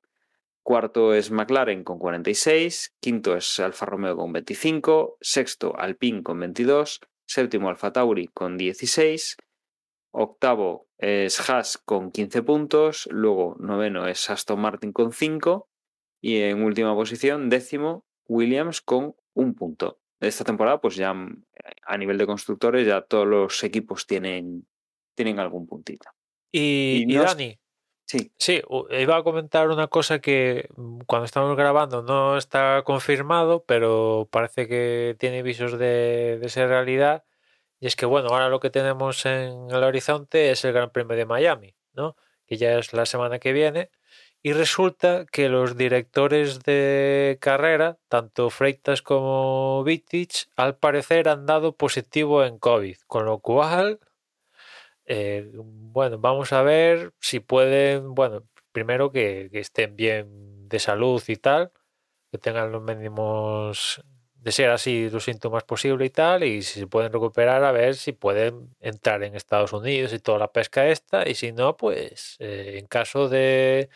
Cuarto es McLaren con 46. Quinto es Alfa Romeo con 25. Sexto Alpine con 22. Séptimo Alfa Tauri con 16. Octavo es Haas con 15 puntos. Luego noveno es Aston Martin con 5. Y en última posición, décimo, Williams con un punto. Esta temporada, pues ya mm, a nivel de constructores, ya todos los equipos tienen, tienen algún puntito. Y, Y y no es- Dani, Sí, sí, iba a comentar una cosa que mm, cuando estamos grabando no está confirmado, pero parece que tiene visos de, de ser realidad. Y es que, bueno, ahora lo que tenemos en el horizonte es el Gran Premio de Miami, ¿no? Que ya es la semana que viene. Y resulta que los directores de carrera, tanto Freitas como Vittich, al parecer han dado positivo en COVID, con lo cual, eh, bueno, vamos a ver si pueden, bueno, primero que estén bien de salud y tal, que tengan los mínimos de ser así los síntomas posible y tal, y si se pueden recuperar, a ver si pueden entrar en Estados Unidos y toda la pesca esta, y si no, pues eh, en caso de,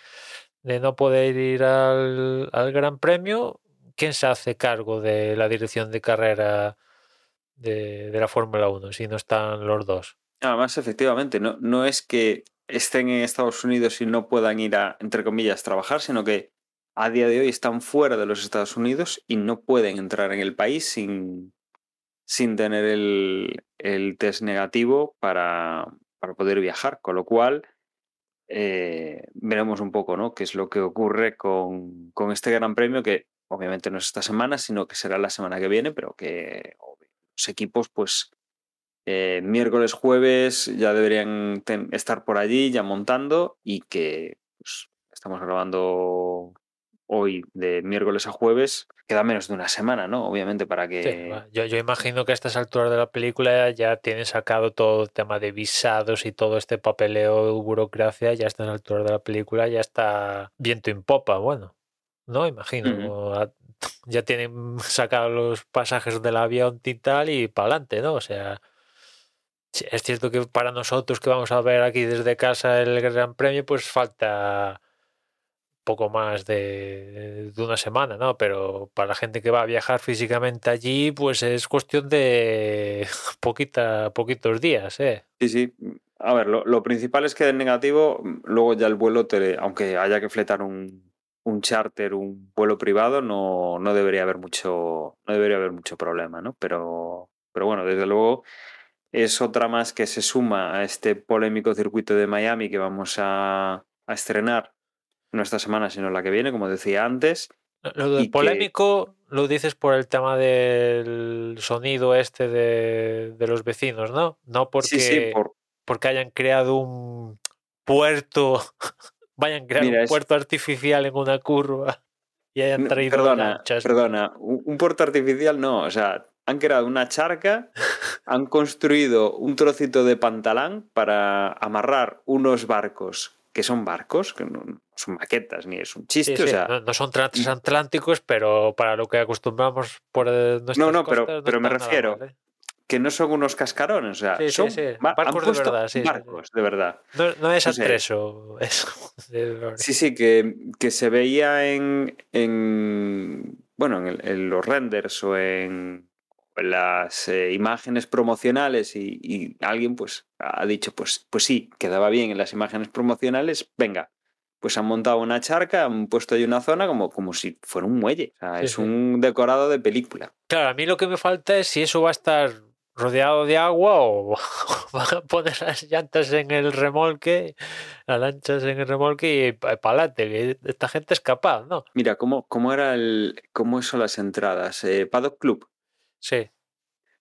no poder ir al, Gran Premio, ¿quién se hace cargo de la dirección de carrera de, de la Fórmula 1 si no están los dos? Además, efectivamente, no, no es que estén en Estados Unidos y no puedan ir a, entre comillas, trabajar, sino que a día de hoy están fuera de los Estados Unidos y no pueden entrar en el país sin, sin tener el, el test negativo para, para, poder viajar. Con lo cual, eh, veremos un poco ¿no? qué es lo que ocurre con, con, este Gran Premio, que obviamente no es esta semana, sino que será la semana que viene, pero que los equipos, pues eh, miércoles, jueves ya deberían estar por allí, ya montando, y que pues, estamos grabando hoy de miércoles a jueves, queda menos de una semana, ¿no? Obviamente para que... Sí, yo, yo, imagino que a estas alturas de la película ya tienen sacado todo el tema de visados y todo este papeleo, burocracia, ya a estas alturas de la película ya está viento en popa, bueno, ¿no? Imagino. Uh -huh. Ya tienen sacado los pasajes del avión y tal y para adelante, ¿no? O sea... Es cierto que para nosotros que vamos a ver aquí desde casa el Gran Premio, pues falta poco más de, de, una semana, ¿no? Pero para la gente que va a viajar físicamente allí, pues es cuestión de poquita, poquitos días, ¿eh? Sí, sí. A ver, lo, lo principal es que en negativo, luego ya el vuelo, te, aunque haya que fletar un, un charter, un vuelo privado, no, no debería haber mucho, no debería haber mucho problema, ¿no? Pero, pero bueno, desde luego es otra más que se suma a este polémico circuito de Miami que vamos a, a estrenar no esta semana, sino la que viene, como decía antes. Lo del polémico que... lo dices por el tema del sonido este de, de los vecinos, ¿no? No porque, sí, sí, por... porque hayan creado un puerto, vayan crear Mira, un puerto artificial en una curva y hayan traído perdona, lanchas. Perdona, un, un puerto artificial no, o sea, han creado una charca, han construido un trocito de pantalán para amarrar unos barcos que son barcos, que no son maquetas ni es un chiste. Sí, sí. O sea, no, no, son transatlánticos, pero para lo que acostumbramos por nuestras No, no, costas, pero, no pero me refiero mal, ¿eh? que no son unos cascarones, o sea, Sí, son Barcos de verdad, barcos, de verdad. No, no es atreso. Sí, sí, que, que se veía en, en bueno, en, el- en los renders o en las eh, imágenes promocionales y, y alguien pues ha dicho, pues, pues sí, quedaba bien en las imágenes promocionales, venga, pues han montado una charca, han puesto ahí una zona como, como si fuera un muelle, o sea, Sí, es sí. un decorado de película. Claro, a mí lo que me falta es si eso va a estar rodeado de agua o van a poner las llantas en el remolque, las lanchas en el remolque y para adelante, que esta gente es capaz, ¿no? Mira, ¿cómo, cómo era el, cómo son las entradas? Eh, Paddock Club. Sí.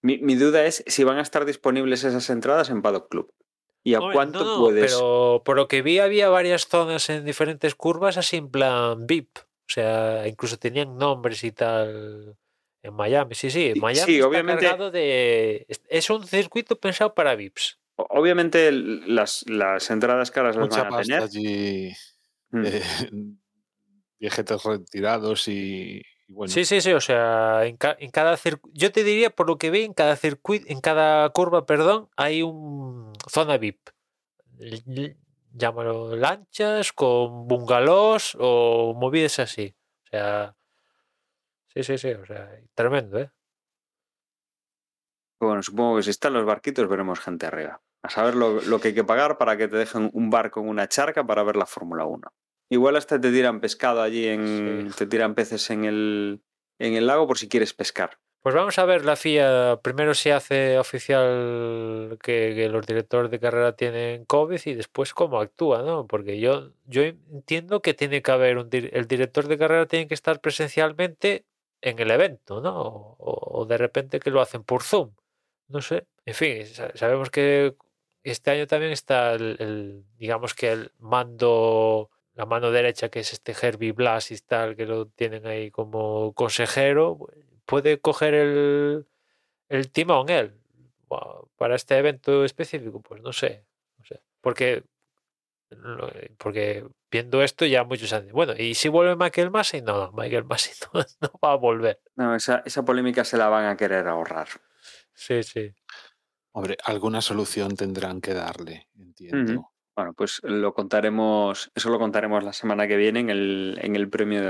Mi, mi duda es si van a estar disponibles esas entradas en Paddock Club. ¿Y a Hombre, cuánto no, no, puedes? Pero por lo que vi había varias zonas en diferentes curvas así en plan VIP. O sea, incluso tenían nombres y tal en Miami. Sí, sí, Miami sí, está obviamente- cargado de... Es un circuito pensado para VIPs. Obviamente las, las entradas caras las Mucha van a pasta tener. allí, Mm. eh, viejetes retirados y, y bueno. Sí, sí, sí, o sea, en, ca- en cada circuito, yo te diría, por lo que vi, en cada circuito, en cada curva, perdón, hay un zona VIP. Llámalo lanchas, con bungalows o movidas así. O sea, sí, sí, sí, o sea, tremendo, ¿eh? Bueno, supongo que si están los barquitos veremos gente arriba. A saber lo, lo que hay que pagar para que te dejen un barco en una charca para ver la Fórmula 1. Igual hasta te tiran pescado allí, en, Sí. te tiran peces en el, en el lago por si quieres pescar. Pues vamos a ver la FIA. Primero se hace oficial que, que los directores de carrera tienen COVID y después cómo actúa, ¿no? Porque yo, yo entiendo que tiene que haber un el director de carrera tiene que estar presencialmente en el evento, ¿no? O, o de repente que lo hacen por Zoom. No sé. En fin, sa- sabemos que este año también está el, el- digamos que el mando, la mano derecha que es este Herbie Blas y tal, que lo tienen ahí como consejero, puede coger el, el timón él para este evento específico, pues no sé, no sé. Porque Porque viendo esto ya muchos han dicho, bueno, ¿y si vuelve Michael Massey? No, no, Michael Massey no, no va a volver. No, esa, esa polémica se la van a querer ahorrar. Sí, sí. Hombre, alguna solución tendrán que darle, entiendo. Bueno, pues lo contaremos, eso lo contaremos la semana que viene en el, en el premio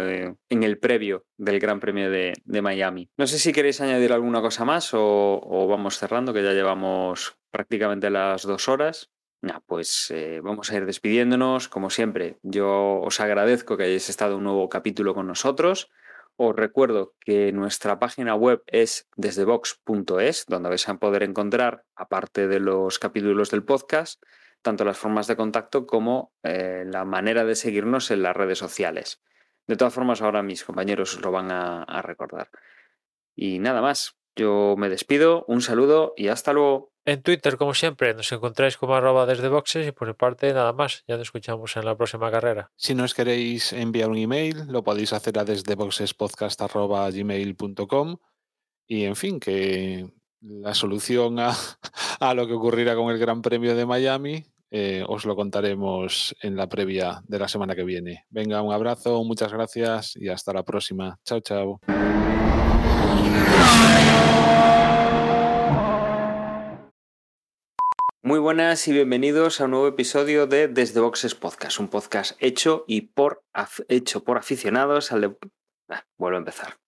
en el previo del Gran Premio de, Miami. No sé si queréis añadir alguna cosa más o, vamos cerrando, que ya llevamos prácticamente las dos horas. Pues eh, vamos a ir despidiéndonos. Como siempre, yo os agradezco que hayáis estado un nuevo capítulo con nosotros. Os recuerdo que nuestra página web es desdevox.es, donde vais a poder encontrar, aparte de los capítulos del podcast, tanto las formas de contacto como eh, la manera de seguirnos en las redes sociales. De todas formas, ahora mis compañeros os lo van a, a recordar. Y nada más, yo me despido, un saludo y hasta luego. En Twitter, como siempre, nos encontráis como arroba desde boxes y por mi parte nada más. Ya nos escuchamos en la próxima carrera. Si nos queréis enviar un email, lo podéis hacer a desde boxespodcast.gmail.com y en fin, que la solución a, a lo que ocurrirá con el Gran Premio de Miami eh, os lo contaremos en la previa de la semana que viene. Venga, un abrazo, muchas gracias y hasta la próxima. Chao, chao. Muy buenas y bienvenidos a un nuevo episodio de Desde Boxes Podcast, un podcast hecho y por hecho por aficionados al de... Ah, vuelvo a empezar.